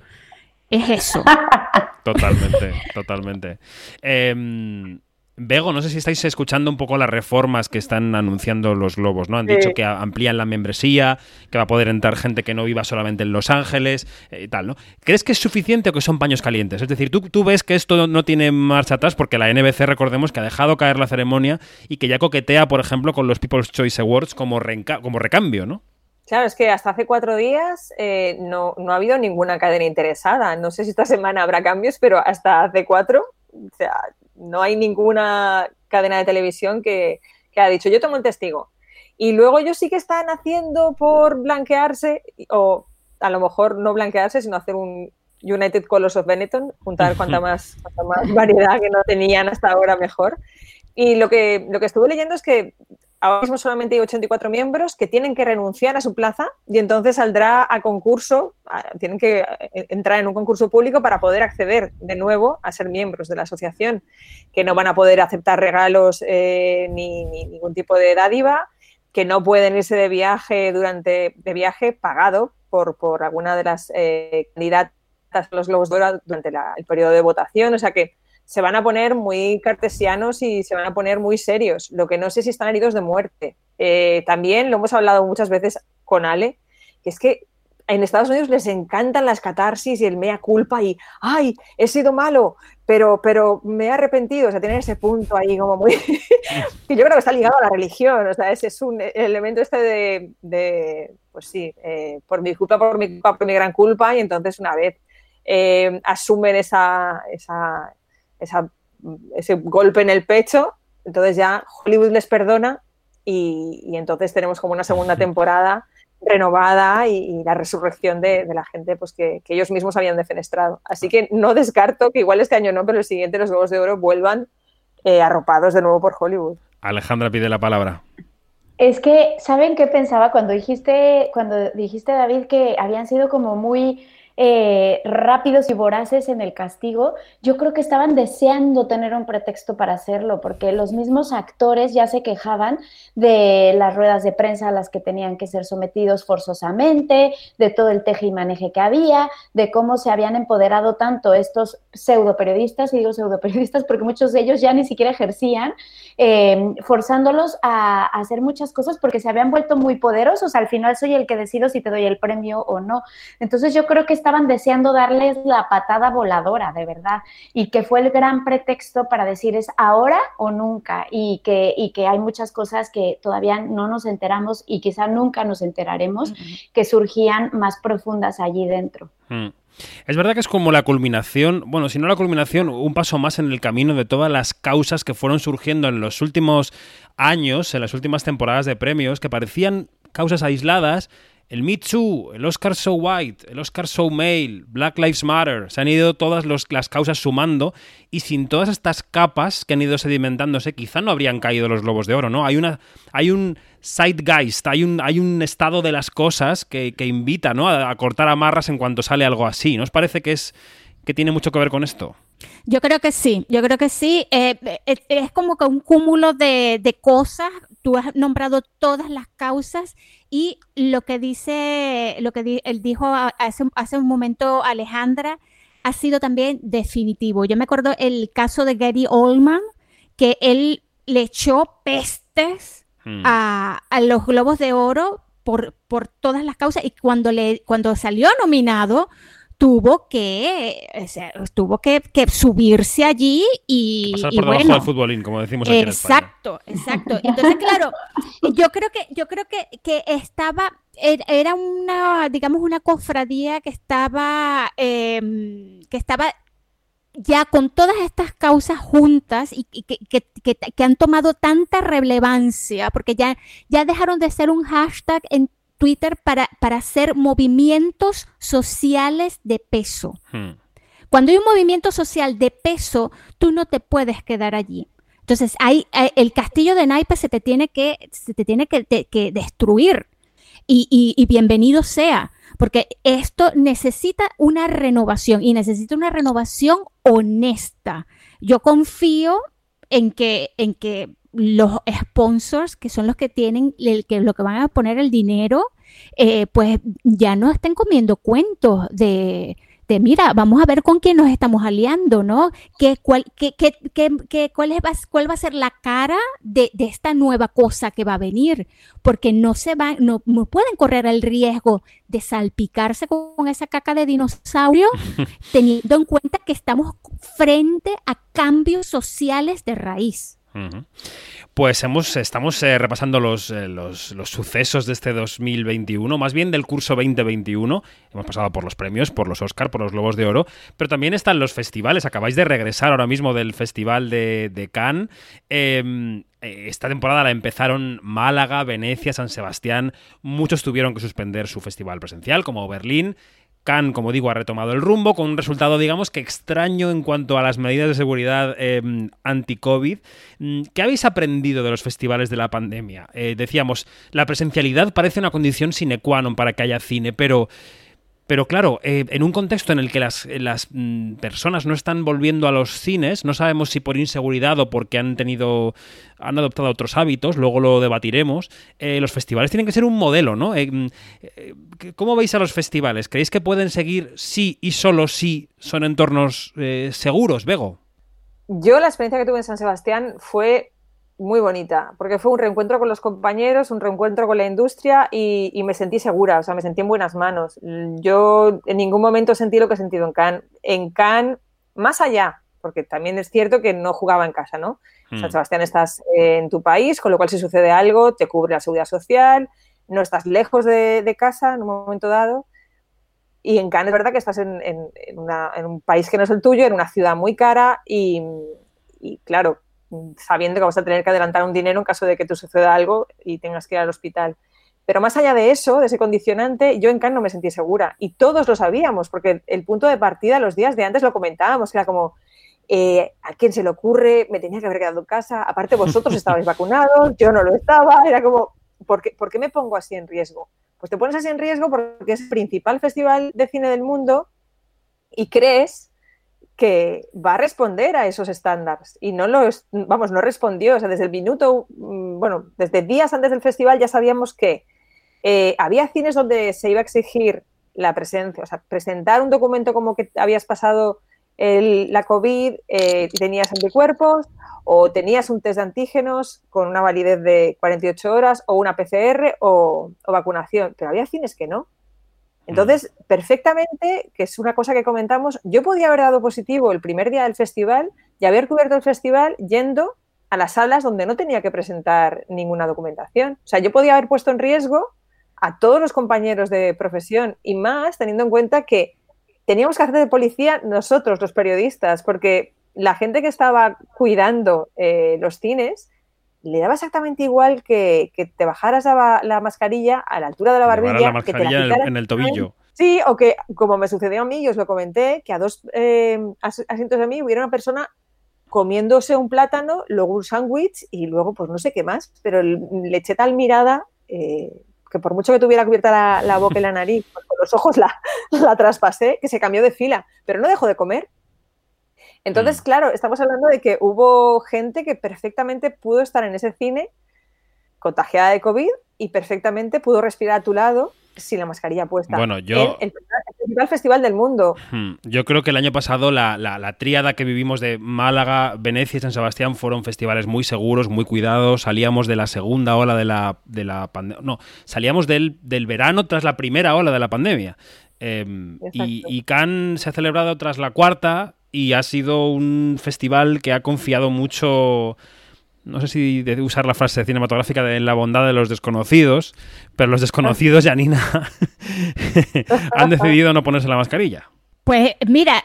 Es eso. Totalmente, totalmente. Em, Bego, no sé si estáis escuchando un poco las reformas que están anunciando los globos, ¿no? Han dicho que amplían la membresía, que va a poder entrar gente que no viva solamente en Los Ángeles eh, y tal, ¿no? ¿Crees que es suficiente o que son paños calientes? Es decir, ¿tú, tú ves que esto no tiene marcha atrás porque la NBC, recordemos, que ha dejado caer la ceremonia y que ya coquetea, por ejemplo, con los People's Choice Awards como, como recambio, ¿no? Claro, es que hasta hace cuatro días eh, no, no, ha habido ninguna cadena interesada. No sé si esta semana habrá cambios, pero hasta hace cuatro, o sea, no hay ninguna cadena de televisión que, que ha dicho, yo tengo el testigo. Y luego ellos sí que están haciendo por blanquearse, o a lo mejor no blanquearse, sino hacer un United Colors of Benetton, juntar cuanta más, cuanta más variedad que no tenían hasta ahora mejor. Y lo que, lo que estuve leyendo es que ahora mismo solamente hay 84 miembros que tienen que renunciar a su plaza y entonces saldrá a concurso, tienen que eh, entrar en un concurso público para poder acceder de nuevo a ser miembros de la asociación, que no van a poder aceptar regalos eh, ni, ningún tipo de dádiva, que no pueden irse de viaje durante de viaje pagado por, por alguna de las eh, candidatas a los Globos durante el periodo de votación, o sea que se van a poner muy cartesianos y se van a poner muy serios. Lo que no sé si están heridos de muerte. Eh, también lo hemos hablado muchas veces con Ale, que es que en Estados Unidos les encantan las catarsis y el mea culpa y, ay, he sido malo, pero, pero me he arrepentido. O sea, tener ese punto ahí como muy... que yo creo que está ligado a la religión. O sea, ese es un elemento este de, pues sí, eh, por mi culpa, por mi culpa, por mi gran culpa. Y entonces una vez eh, asumen esa, esa, ese golpe en el pecho, entonces ya Hollywood les perdona y, entonces tenemos como una segunda temporada renovada y, la resurrección de, la gente pues que, ellos mismos habían defenestrado. Así que no descarto que igual este año no, pero el siguiente los Globos de Oro vuelvan eh, arropados de nuevo por Hollywood. Alejandra pide la palabra. Es que, ¿saben qué pensaba cuando dijiste, cuando dijiste, David, que habían sido como muy eh, rápidos y voraces en el castigo, yo creo que estaban deseando tener un pretexto para hacerlo, porque los mismos actores ya se quejaban de las ruedas de prensa a las que tenían que ser sometidos forzosamente, de todo el teje y maneje que había, de cómo se habían empoderado tanto estos pseudo periodistas, y digo pseudo periodistas porque muchos de ellos ya ni siquiera ejercían, eh, forzándolos a, a hacer muchas cosas porque se habían vuelto muy poderosos. Al final soy el que decido si te doy el premio o no. Entonces yo creo que está estaban deseando darles la patada voladora, de verdad, y que fue el gran pretexto para decir es ahora o nunca, y que, y que hay muchas cosas que todavía no nos enteramos y quizá nunca nos enteraremos, que surgían más profundas allí dentro. Mm. Es verdad que es como la culminación, bueno, si no la culminación, un paso más en el camino de todas las causas que fueron surgiendo en los últimos años, en las últimas temporadas de premios, que parecían causas aisladas el Me Too, el Oscar So White, el Oscar So Male, Black Lives Matter, se han ido todas las causas sumando y sin todas estas capas que han ido sedimentándose, quizá no habrían caído los globos de oro, ¿no? Hay, una, hay un zeitgeist, hay un, hay un estado de las cosas que, invita ¿no? a, cortar amarras en cuanto sale algo así. ¿No os parece que, es, que tiene mucho que ver con esto? Yo creo que sí, yo creo que sí. Eh, es, es, como que un cúmulo de, de cosas. Tú has nombrado todas las causas y lo que dice, lo que él dijo hace, hace un momento Alejandra, ha sido también definitivo. Yo me acuerdo el caso de Gary Oldman, que él le echó pestes hmm. a, a, los globos de oro por, por todas las causas y cuando, le, cuando salió nominado tuvo que, tuvo que, subirse allí y, pasar por debajo del futbolín, como decimos aquí exacto, en Exacto, exacto. Entonces, claro, yo creo que, yo creo que, que estaba, er, era una, digamos, una cofradía que estaba, em, que estaba ya con todas estas causas juntas y, que, que, que, han tomado tanta relevancia, porque ya, ya dejaron de ser un hashtag en Twitter para, para hacer movimientos sociales de peso. Hmm. Cuando hay un movimiento social de peso, tú no te puedes quedar allí. Entonces, hay, el castillo de naipes se te tiene que, se te tiene que, destruir. Y, bienvenido sea, porque esto necesita una renovación y necesita una renovación honesta. Yo confío en que, en que los sponsors, que son los que tienen, el, que lo que van a poner el dinero, eh, pues ya no estén comiendo cuentos de, este, mira, vamos a ver con quién nos estamos aliando, ¿no? ¿Qué, cuál, qué, qué, qué, cuál, es, ¿Cuál va a ser la cara de, de, esta nueva cosa que va a venir? Porque no se van, no, no pueden correr el riesgo de salpicarse con esa caca de dinosaurio, teniendo en cuenta que estamos frente a cambios sociales de raíz. Pues estamos eh, repasando los, eh, los, los, sucesos de este 2021, más bien del curso 2021. Hemos pasado por los premios, por los Oscar, por los Globos de Oro, pero también están los festivales. Acabáis de regresar ahora mismo del Festival de, de Cannes. Em, eh, esta temporada la empezaron Málaga, Venecia, San Sebastián. Muchos tuvieron que suspender su festival presencial, como Berlín. Como digo, ha retomado el rumbo con un resultado, digamos, que extraño en cuanto a las medidas de seguridad em, anti-COVID. Mm, ¿Qué habéis aprendido de los festivales de la pandemia? Eh, decíamos, la presencialidad parece una condición sine qua non para que haya cine, pero pero claro, eh, en un contexto en el que las, mm, personas no están volviendo a los cines, no sabemos si por inseguridad o porque han tenido, han adoptado otros hábitos, luego lo debatiremos. Eh, los festivales tienen que ser un modelo, ¿no? Eh, mm, ¿Cómo veis a los festivales? ¿Creéis que pueden seguir sí y solo si son entornos seguros, Bego? Yo la experiencia que tuve en San Sebastián fue muy bonita, porque fue un reencuentro con los compañeros, un reencuentro con la industria y, me sentí segura, o sea, me sentí en buenas manos. Yo en ningún momento sentí lo que he sentido en Cannes. En Cannes, más allá, porque también es cierto que no jugaba en casa, ¿no? San hmm. Sebastián estás en tu país, con lo cual si sucede algo, te cubre la seguridad social, no estás lejos de, casa en un momento dado. Y en Cannes es verdad que estás en, un país que no es el tuyo, en una ciudad muy cara y, y claro, sabiendo que vas a tener que adelantar un dinero en caso de que te suceda algo y tengas que ir al hospital. Pero más allá de eso, de ese condicionante, yo en Cannes no me sentí segura. Y todos lo sabíamos, porque el punto de partida, los días de antes lo comentábamos, era como, eh, ¿a quién se le ocurre? Me tenía que haber quedado en casa. Aparte, vosotros estabais vacunados, yo no lo estaba. Era como, ¿por qué, ¿por qué me pongo así en riesgo? Pues te pones así en riesgo porque es el principal festival de cine del mundo y crees que va a responder a esos estándares. Y no lo vamos no respondió. O sea desde el minuto mm, bueno desde días antes del festival ya sabíamos que eh, había cines donde se iba a exigir la presencia. O sea presentar un documento como que habías pasado la covid eh, tenías anticuerpos o tenías un test de antígenos con una validez de 48 horas o una PCR o vacunación. Pero había cines que no entonces, perfectamente, que es una cosa que comentamos, yo podía haber dado positivo el primer día del festival y haber cubierto el festival yendo a las salas donde no tenía que presentar ninguna documentación. O sea, yo podía haber puesto en riesgo a todos los compañeros de profesión y más teniendo en cuenta que teníamos que hacer de policía nosotros, los periodistas, porque la gente que estaba cuidando eh, los cines le daba exactamente igual que, te bajaras la, mascarilla a la altura de la barbilla. que te en, el, tobillo. Sí, o que, como me sucedió a mí, y os lo comenté, que a dos eh, asientos de mí hubiera una persona comiéndose un plátano, luego un sándwich y luego, pues no sé qué más, pero le eché tal mirada eh, que por mucho que tuviera cubierta la, boca y la nariz, pues con los ojos la, la traspasé, que se cambió de fila, pero no dejó de comer. Entonces, mm. claro, estamos hablando de que hubo gente que perfectamente pudo estar en ese cine contagiada de COVID y perfectamente pudo respirar a tu lado sin la mascarilla puesta. Bueno, yo... el, principal festival del mundo. Hmm, yo creo que el año pasado la, la, tríada que vivimos de Málaga, Venecia y San Sebastián fueron festivales muy seguros, muy cuidados. Salíamos de la segunda ola de la, de la pandemia. No, salíamos del, del, verano tras la primera ola de la pandemia. Em, y, y Cannes se ha celebrado tras la cuarta y ha sido un festival que ha confiado mucho no sé si usar la frase cinematográfica de la bondad de los desconocidos, pero los desconocidos, Janina, han decidido no ponerse la mascarilla. Pues mira,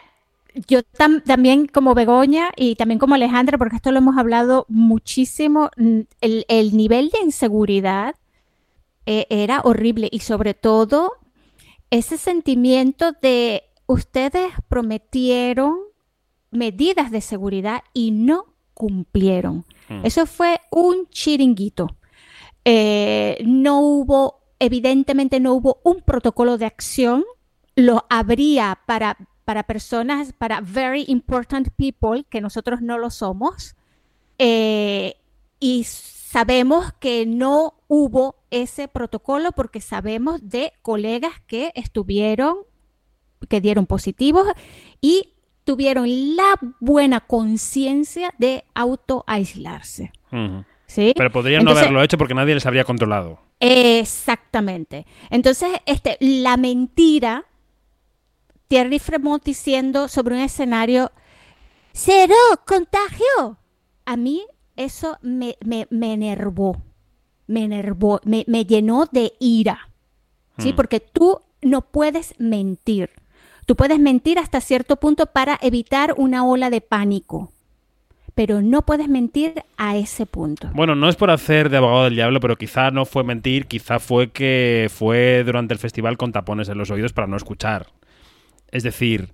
yo también como Begoña y también como Alejandra, porque esto lo hemos hablado muchísimo, el, nivel de inseguridad eh, era horrible y sobre todo ese sentimiento de ustedes prometieron medidas de seguridad y no cumplieron. Hmm. Eso fue un chiringuito. Eh, no hubo, evidentemente no hubo un protocolo de acción. Lo habría para, para personas, para very important people, que nosotros no lo somos. Eh, y sabemos que no hubo ese protocolo porque sabemos de colegas que estuvieron que dieron positivos y tuvieron la buena conciencia de autoaislarse. ¿sí? Pero podrían no haberlo hecho porque nadie les habría controlado. Exactamente. Entonces, este, la mentira, Thierry Fremont diciendo sobre un escenario, cero contagio. A mí eso me, me, me enervó, me enervó, me, me llenó de ira. ¿Sí? Porque tú no puedes mentir. Tú puedes mentir hasta cierto punto para evitar una ola de pánico, pero no puedes mentir a ese punto. Bueno, no es por hacer de abogado del diablo, pero quizá no fue mentir, quizá fue que fue durante el festival con tapones en los oídos para no escuchar. Es decir,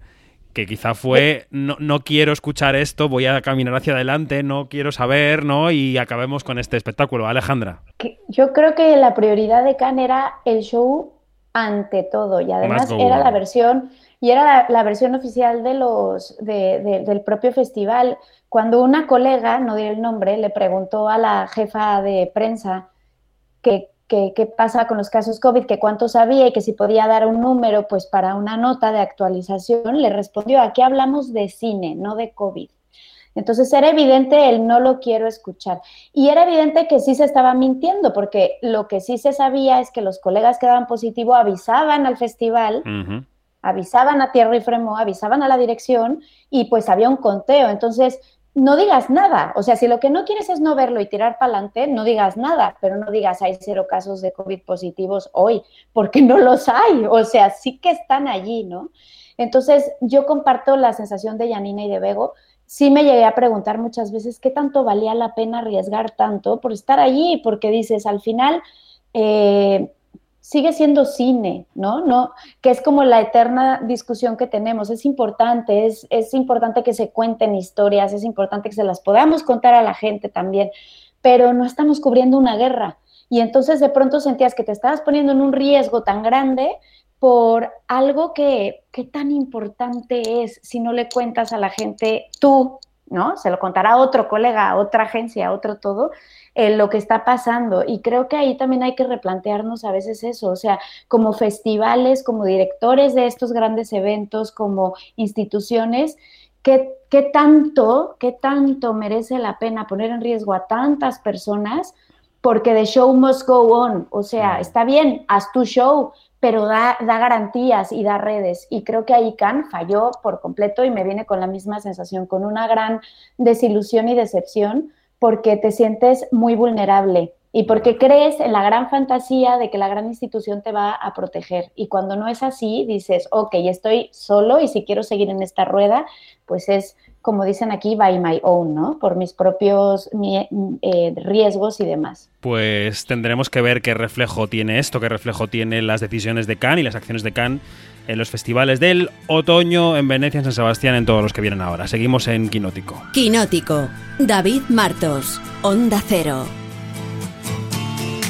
que quizá fue no, no quiero escuchar esto, voy a caminar hacia adelante, no quiero saber, ¿no? Y acabemos con este espectáculo. Alejandra. yo creo que la prioridad de Cannes era el show ante todo y además era la versión y era la, versión oficial de los de- de- del propio festival. Cuando una colega, no diré el nombre, le preguntó a la jefa de prensa que- qué pasa con los casos COVID, que cuánto sabía y que si podía dar un número pues para una nota de actualización, le respondió, aquí hablamos de cine, no de COVID. Entonces era evidente el no lo quiero escuchar. Y era evidente que sí se estaba mintiendo, porque lo que sí se sabía es que los colegas que daban positivo avisaban al festival, avisaban a Thierry Fremont, avisaban a la dirección y pues había un conteo. Entonces, no digas nada. O sea, si lo que no quieres es no verlo y tirar para adelante, no digas nada, pero no digas hay cero casos de COVID positivos hoy, porque no los hay. O sea, sí que están allí, ¿no? Entonces, yo comparto la sensación de Yanina y de Bego. Sí me llegué a preguntar muchas veces qué tanto valía la pena arriesgar tanto por estar allí, porque dices, al final, eh, sigue siendo cine, ¿no? ¿no? Que es como la eterna discusión que tenemos. Es importante, es, es importante que se cuenten historias, es importante que se las podamos contar a la gente también, pero no estamos cubriendo una guerra. Y entonces de pronto sentías que te estabas poniendo en un riesgo tan grande por algo que, que tan importante es si no le cuentas a la gente tú, ¿no? Se lo contará a otro colega, a otra agencia, a otro todo, eh, lo que está pasando. Y creo que ahí también hay que replantearnos a veces eso, o sea, como festivales, como directores de estos grandes eventos, como instituciones, ¿qué, qué tanto, qué tanto merece la pena poner en riesgo a tantas personas? Porque the show must go on, o sea, está bien, haz tu show, pero da, da garantías y da redes. Y creo que ahí Khan falló por completo y me viene con la misma sensación, con una gran desilusión y decepción, porque te sientes muy vulnerable y porque crees en la gran fantasía de que la gran institución te va a proteger. Y cuando no es así, dices, ok, estoy solo y si quiero seguir en esta rueda, pues es, como dicen aquí, by my own, ¿no? Por mis propios mi- eh, riesgos y demás. Pues tendremos que ver qué reflejo tiene esto, qué reflejo tiene las decisiones de Cannes y las acciones de Cannes en los festivales del otoño en Venecia, en San Sebastián, en todos los que vienen ahora. Seguimos en Quinótico. Quinótico. David Martos. Onda Cero.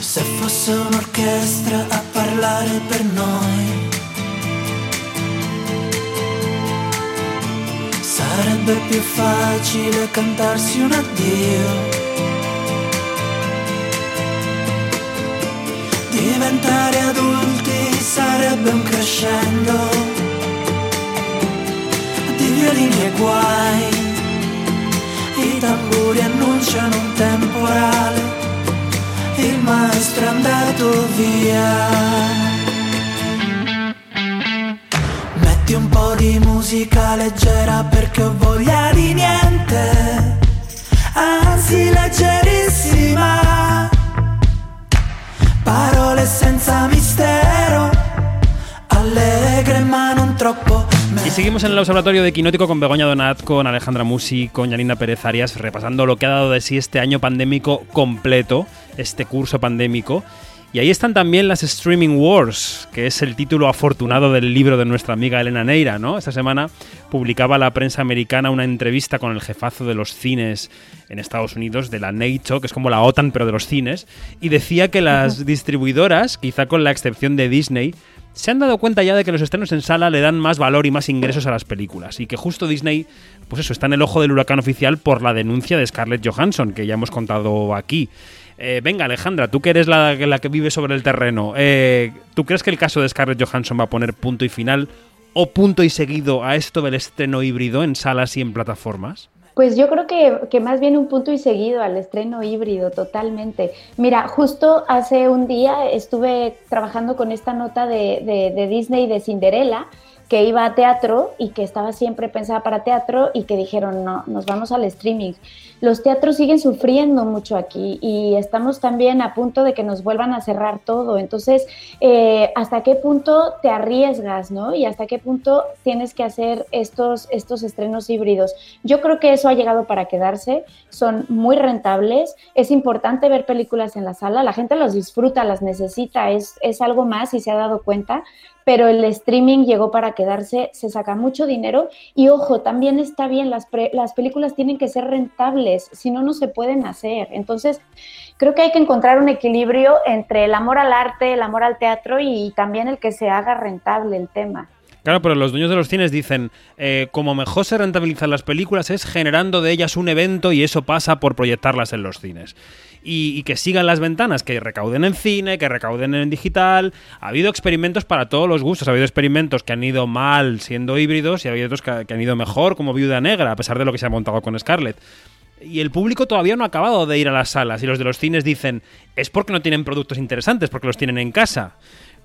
Se fosse un'orchestra a parlare per noi, sarebbe più facile cantarsi un addio. Diventare adulti sarebbe un crescendo di violini e guai. I tamburi annunciano un temporale il maestro è andato via. Metti un po' di musica leggera perché ho voglia di niente, anzi leggerissima. Parole senza mistero, allegre ma non troppo. Y seguimos en el observatorio de Quinótico con Begoña Donat, con Alejandra Musi, con Yanina Pérez Arias, repasando lo que ha dado de sí este año pandémico completo, este curso pandémico. Y ahí están también las Streaming Wars, que es el título afortunado del libro de nuestra amiga Elena Neira, ¿no? Esta semana publicaba la prensa americana una entrevista con el jefazo de los cines en Estados Unidos, de la NATO, que es como la OTAN, pero de los cines, y decía que las distribuidoras, quizá con la excepción de Disney, se han dado cuenta ya de que los estrenos en sala le dan más valor y más ingresos a las películas. Y que justo Disney, pues eso, está en el ojo del huracán oficial por la denuncia de Scarlett Johansson, que ya hemos contado aquí. Eh, venga, Alejandra, tú que eres la, la que vive sobre el terreno, eh, ¿tú crees que el caso de Scarlett Johansson va a poner punto y final? o punto y seguido a esto del estreno híbrido en salas y en plataformas? Pues yo creo que, que, más bien un punto y seguido al estreno híbrido, totalmente. Mira, justo hace un día estuve trabajando con esta nota de, de, de Disney de Cinderella que iba a teatro y que estaba siempre pensada para teatro y que dijeron, no, nos vamos al streaming. Los teatros siguen sufriendo mucho aquí y estamos también a punto de que nos vuelvan a cerrar todo. Entonces, eh, ¿hasta qué punto te arriesgas, no? Y hasta qué punto tienes que hacer estos, estos estrenos híbridos. Yo creo que eso ha llegado para quedarse, son muy rentables, es importante ver películas en la sala, la gente los disfruta, las necesita, es, es algo más y se ha dado cuenta, pero el streaming llegó para quedarse, se saca mucho dinero y ojo, también está bien, las, las películas tienen que ser rentables, si no, no se pueden hacer. Entonces, creo que hay que encontrar un equilibrio entre el amor al arte, el amor al teatro y también el que se haga rentable el tema. Claro, pero los dueños de los cines dicen, eh, como mejor se rentabilizan las películas es generando de ellas un evento y eso pasa por proyectarlas en los cines y, que sigan las ventanas, que recauden en cine, que recauden en digital. Ha habido experimentos para todos los gustos. Ha habido experimentos que han ido mal siendo híbridos y ha habido otros que, que han ido mejor, como Viuda Negra, a pesar de lo que se ha montado con Scarlett. Y el público todavía no ha acabado de ir a las salas. Y los de los cines dicen, es porque no tienen productos interesantes, porque los tienen en casa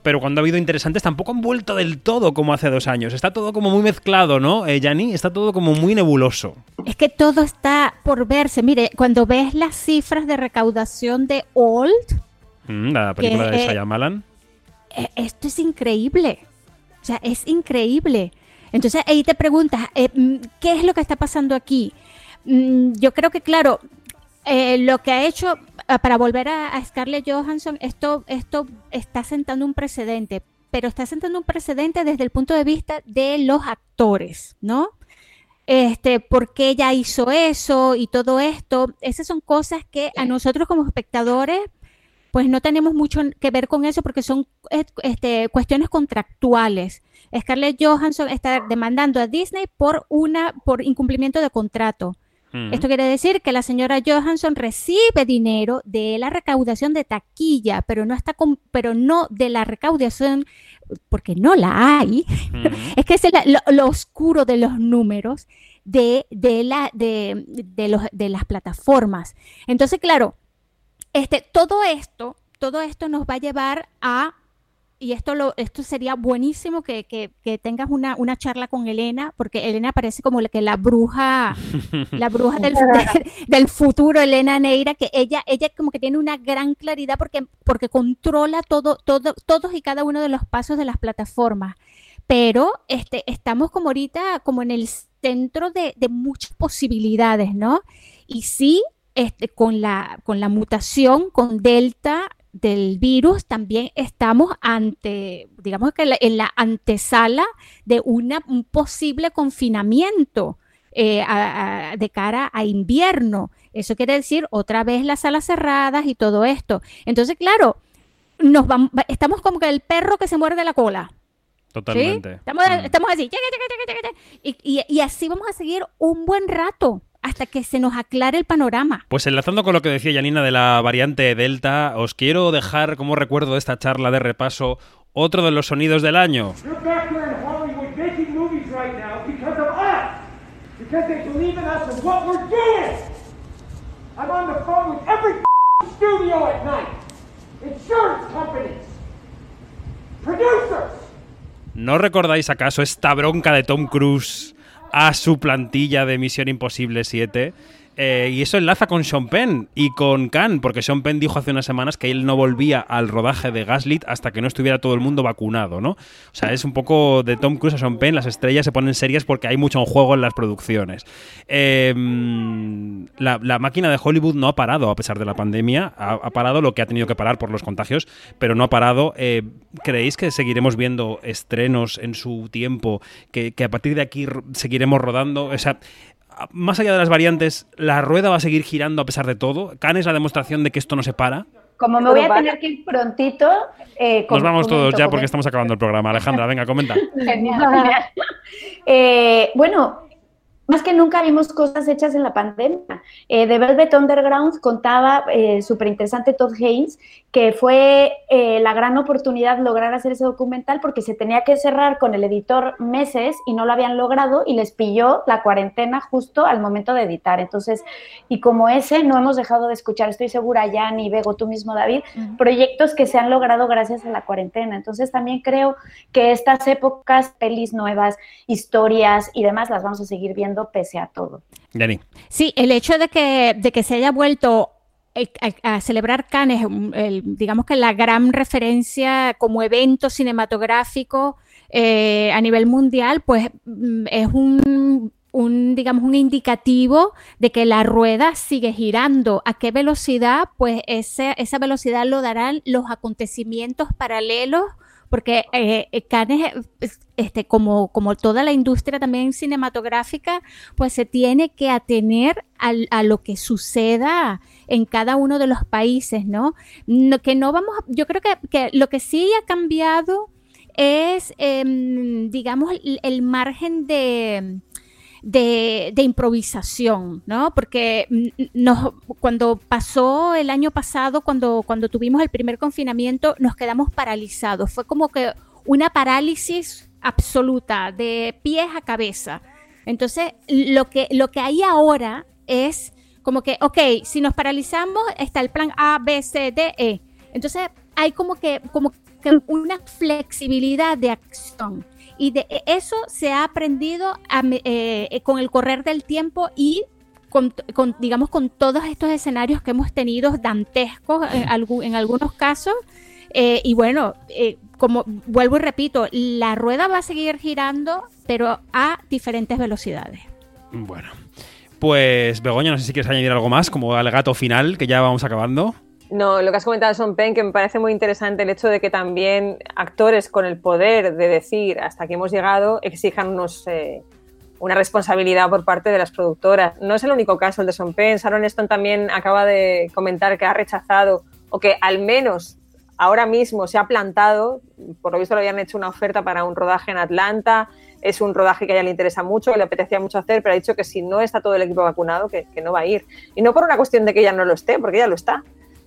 pero cuando ha habido interesantes tampoco han vuelto del todo como hace dos años. Está todo como muy mezclado, ¿no, eh, Yanni? Está todo como muy nebuloso. Es que todo está por verse. Mire, cuando ves las cifras de recaudación de Old... Mm, la película de Shyamalan. Eh, esto es increíble. O sea, es increíble. Entonces ahí te preguntas, eh, mm, ¿qué es lo que está pasando aquí? Mm, yo creo que, claro, eh, lo que ha hecho, ah, para volver a, Scarlett Johansson, esto, esto está sentando un precedente, pero está sentando un precedente desde el punto de vista de los actores, ¿no? Este, por qué ella hizo eso y todo esto. Esas son cosas que a nosotros como espectadores, pues no tenemos mucho que ver con eso porque son este, cuestiones contractuales. Scarlett Johansson está demandando a Disney por una por incumplimiento de contrato. Esto quiere decir que la señora Johansson recibe dinero de la recaudación de taquilla, pero no está con, pero no de la recaudación porque no la hay. es que es lo, oscuro de los números de, de, la, de, de, los, de las plataformas. Entonces, claro, este, todo esto, todo esto nos va a llevar a y esto, lo, esto sería buenísimo que, que, tengas una, una, charla con Elena, porque Elena parece como la, que la bruja, la bruja del, del, futuro, Elena Neira, que ella, ella como que tiene una gran claridad porque, porque controla todo, todo, todos y cada uno de los pasos de las plataformas. Pero este, estamos como ahorita como en el centro de, de muchas posibilidades, ¿no? Y sí, este, con, la, con la mutación, con Delta, del virus, también estamos ante, digamos que en la antesala de una, un posible confinamiento eh, de cara a invierno. Eso quiere decir otra vez las salas cerradas y todo esto. Entonces, claro, nos vamos, estamos como que el perro que se muerde la cola. Totalmente. Estamos, mm. estamos, así. y, y así vamos a seguir un buen rato hasta que se nos aclare el panorama. Pues enlazando con lo que decía Janina de la variante Delta, os quiero dejar como recuerdo de esta charla de repaso otro de los sonidos del año. ¿No recordáis acaso esta bronca de Tom Cruise a su plantilla de Misión Imposible 7 eh, y eso enlaza con Sean Penn y con Khan, porque Sean Penn dijo hace unas semanas que él no volvía al rodaje de Gaslit hasta que no estuviera todo el mundo vacunado, ¿no? O sea, es un poco de Tom Cruise a Sean Penn, las estrellas se ponen serias porque hay mucho en juego en las producciones. Em, la, máquina de Hollywood no ha parado a pesar de la pandemia, ha, parado lo que ha tenido que parar por los contagios, pero no ha parado. Eh, ¿Creéis que seguiremos viendo estrenos en su tiempo, que, que a partir de aquí seguiremos rodando? O sea, más allá de las variantes, la rueda va a seguir girando a pesar de todo. Can es la demostración de que esto no se para. Como me voy a tener que ir prontito. Eh, Nos vamos todos ya porque estamos acabando el programa. Alejandra, venga, comenta. Eh, bueno, más que nunca vimos cosas hechas en la pandemia. Eh, The Velvet Underground contaba, eh, súper interesante Todd Haynes, que fue eh, la gran oportunidad lograr hacer ese documental porque se tenía que cerrar con el editor meses y no lo habían logrado y les pilló la cuarentena justo al momento de editar. Entonces, y como ese, no hemos dejado de escuchar, estoy segura, Jan y Bego, tú mismo, David, proyectos que se han logrado gracias a la cuarentena. Entonces, también creo que estas épocas, pelis nuevas, historias y demás, las vamos a seguir viendo pese a todo. Dani. Sí, el hecho de que, de que se haya vuelto eh, a, celebrar Cannes, digamos que la gran referencia como evento cinematográfico eh, a nivel mundial, pues mm, es un, un, digamos, un indicativo de que la rueda sigue girando. ¿A qué velocidad? Pues ese, esa velocidad lo darán los acontecimientos paralelos porque eh, eh Cannes, este, como, como toda la industria también cinematográfica, pues se tiene que atener a lo que suceda en cada uno de los países, ¿no? que no vamos, yo creo que, lo que sí ha cambiado es, em, digamos, el margen de de, improvisación, ¿no? Porque nos, cuando pasó el año pasado, cuando, cuando tuvimos el primer confinamiento, nos quedamos paralizados. Fue como que una parálisis absoluta, de pies a cabeza. Entonces, lo que, lo que hay ahora es como que, ok, si nos paralizamos, está el plan A, B, C, D, E. Entonces, hay como que, como que una flexibilidad de acción. Y de e, eso se ha aprendido eh, eh, con el correr del tiempo y con, digamos, con todos estos escenarios que hemos tenido dantescos en, en algunos casos. Eh, y bueno, como vuelvo y repito, la rueda va a seguir girando, pero a diferentes velocidades. Bueno, pues Begoña, no sé si quieres añadir algo más como alegato final, que ya vamos acabando. No, lo que has comentado Son Pen, que me parece muy interesante el hecho de que también actores con el poder de decir hasta aquí hemos llegado exijan una responsabilidad por parte de las productoras. No es el único caso el de Son Pen. Sharon Stone también acaba de comentar que ha rechazado o que al menos ahora mismo se ha plantado, por lo visto le habían hecho una oferta para un rodaje en Atlanta, es un rodaje que a ella le interesa mucho, que le apetecía mucho hacer, pero ha dicho que si no está todo el equipo vacunado, que, que no va a ir. Y no por una cuestión de que ella no lo esté, porque ella lo está,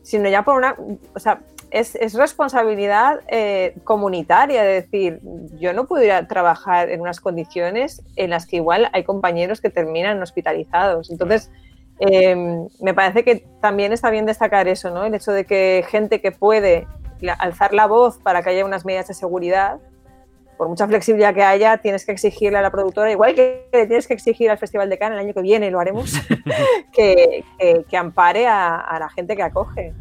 sino ya por una, o sea, es, es responsabilidad eh, comunitaria, de decir, yo no puedo ir a trabajar en unas condiciones en las que igual hay compañeros que terminan hospitalizados. Entonces, em, me parece que también está bien destacar eso, ¿no? El hecho de que gente que puede alzar la voz para que haya unas medidas de seguridad, por mucha flexibilidad que haya, tienes que exigirle a la productora, igual que tienes que exigir al Festival de Cannes el año que viene, lo haremos, que, que, ampare a, la gente que acoge.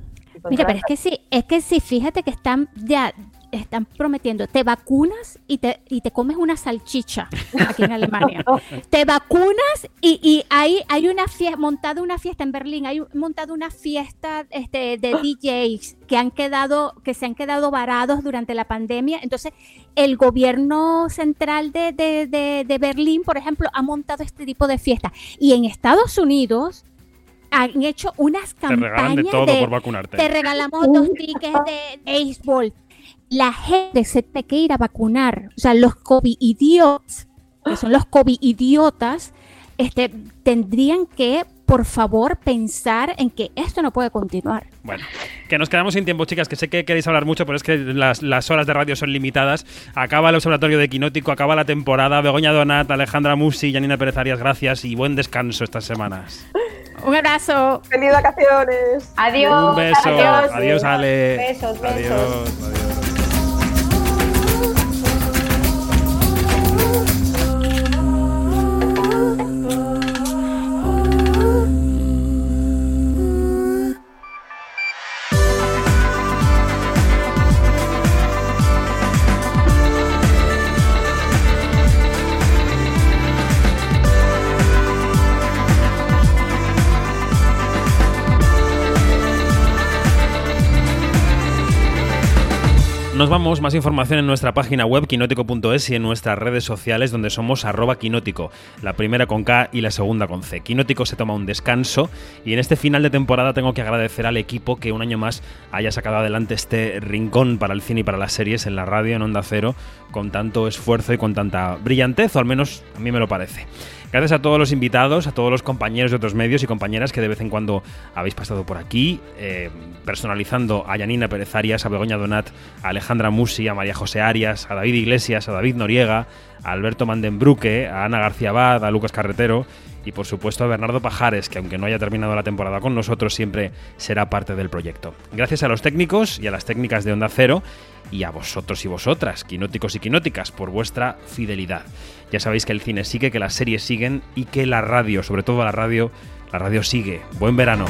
Mira, pero es que sí, es que sí, fíjate que están ya están prometiendo, te vacunas y te, y te comes una salchicha aquí en Alemania. te vacunas y, y hay, hay una fiesta, montada una fiesta en Berlín, hay montado una fiesta este, de DJs que han quedado, que se han quedado varados durante la pandemia. Entonces, el gobierno central de, de, de, Berlín, por ejemplo, ha montado este tipo de fiesta. Y en Estados Unidos, han hecho unas campañas de todo por vacunarte. Te regalamos dos tickets de béisbol la gente se tiene que ir a vacunar. O sea, los COVID-idiots, que son los COVID-idiotas, este, tendrían que, por favor, pensar en que esto no puede continuar. Bueno, que nos quedamos sin tiempo, chicas, que sé que queréis hablar mucho, pero es que las, las horas de radio son limitadas. Acaba el Observatorio de Quinótico, acaba la temporada. Begoña Donat, Alejandra Musi, Janina Pérez Arias, gracias y buen descanso estas semanas. Un abrazo. Feliz vacaciones. Adiós. Un beso. Adiós, adiós Ale. Besos, besos. Adiós, adiós. Nos vamos, más información en nuestra página web quinótico.es y en nuestras redes sociales donde somos arroba quinótico, la primera con K y la segunda con C. Quinótico se toma un descanso y en este final de temporada tengo que agradecer al equipo que un año más haya sacado adelante este rincón para el cine y para las series en la radio, en Onda Cero, con tanto esfuerzo y con tanta brillantez, o al menos a mí me lo parece. Gracias a todos los invitados, a todos los compañeros de otros medios y compañeras que de vez en cuando habéis pasado por aquí, eh, personalizando a Yanina Pérez Arias, a Begoña Donat, a Alejandra Musi, a María José Arias, a David Iglesias, a David Noriega, a Alberto Mandenbruque, a Ana García Abad, a Lucas Carretero y por supuesto a Bernardo Pajares, que aunque no haya terminado la temporada con nosotros, siempre será parte del proyecto. Gracias a los técnicos y a las técnicas de Onda Cero y a vosotros y vosotras, quinóticos y quinóticas, por vuestra fidelidad. Ya sabéis que el cine sigue, que las series siguen y que la radio, sobre todo la radio, la radio sigue. Buen verano.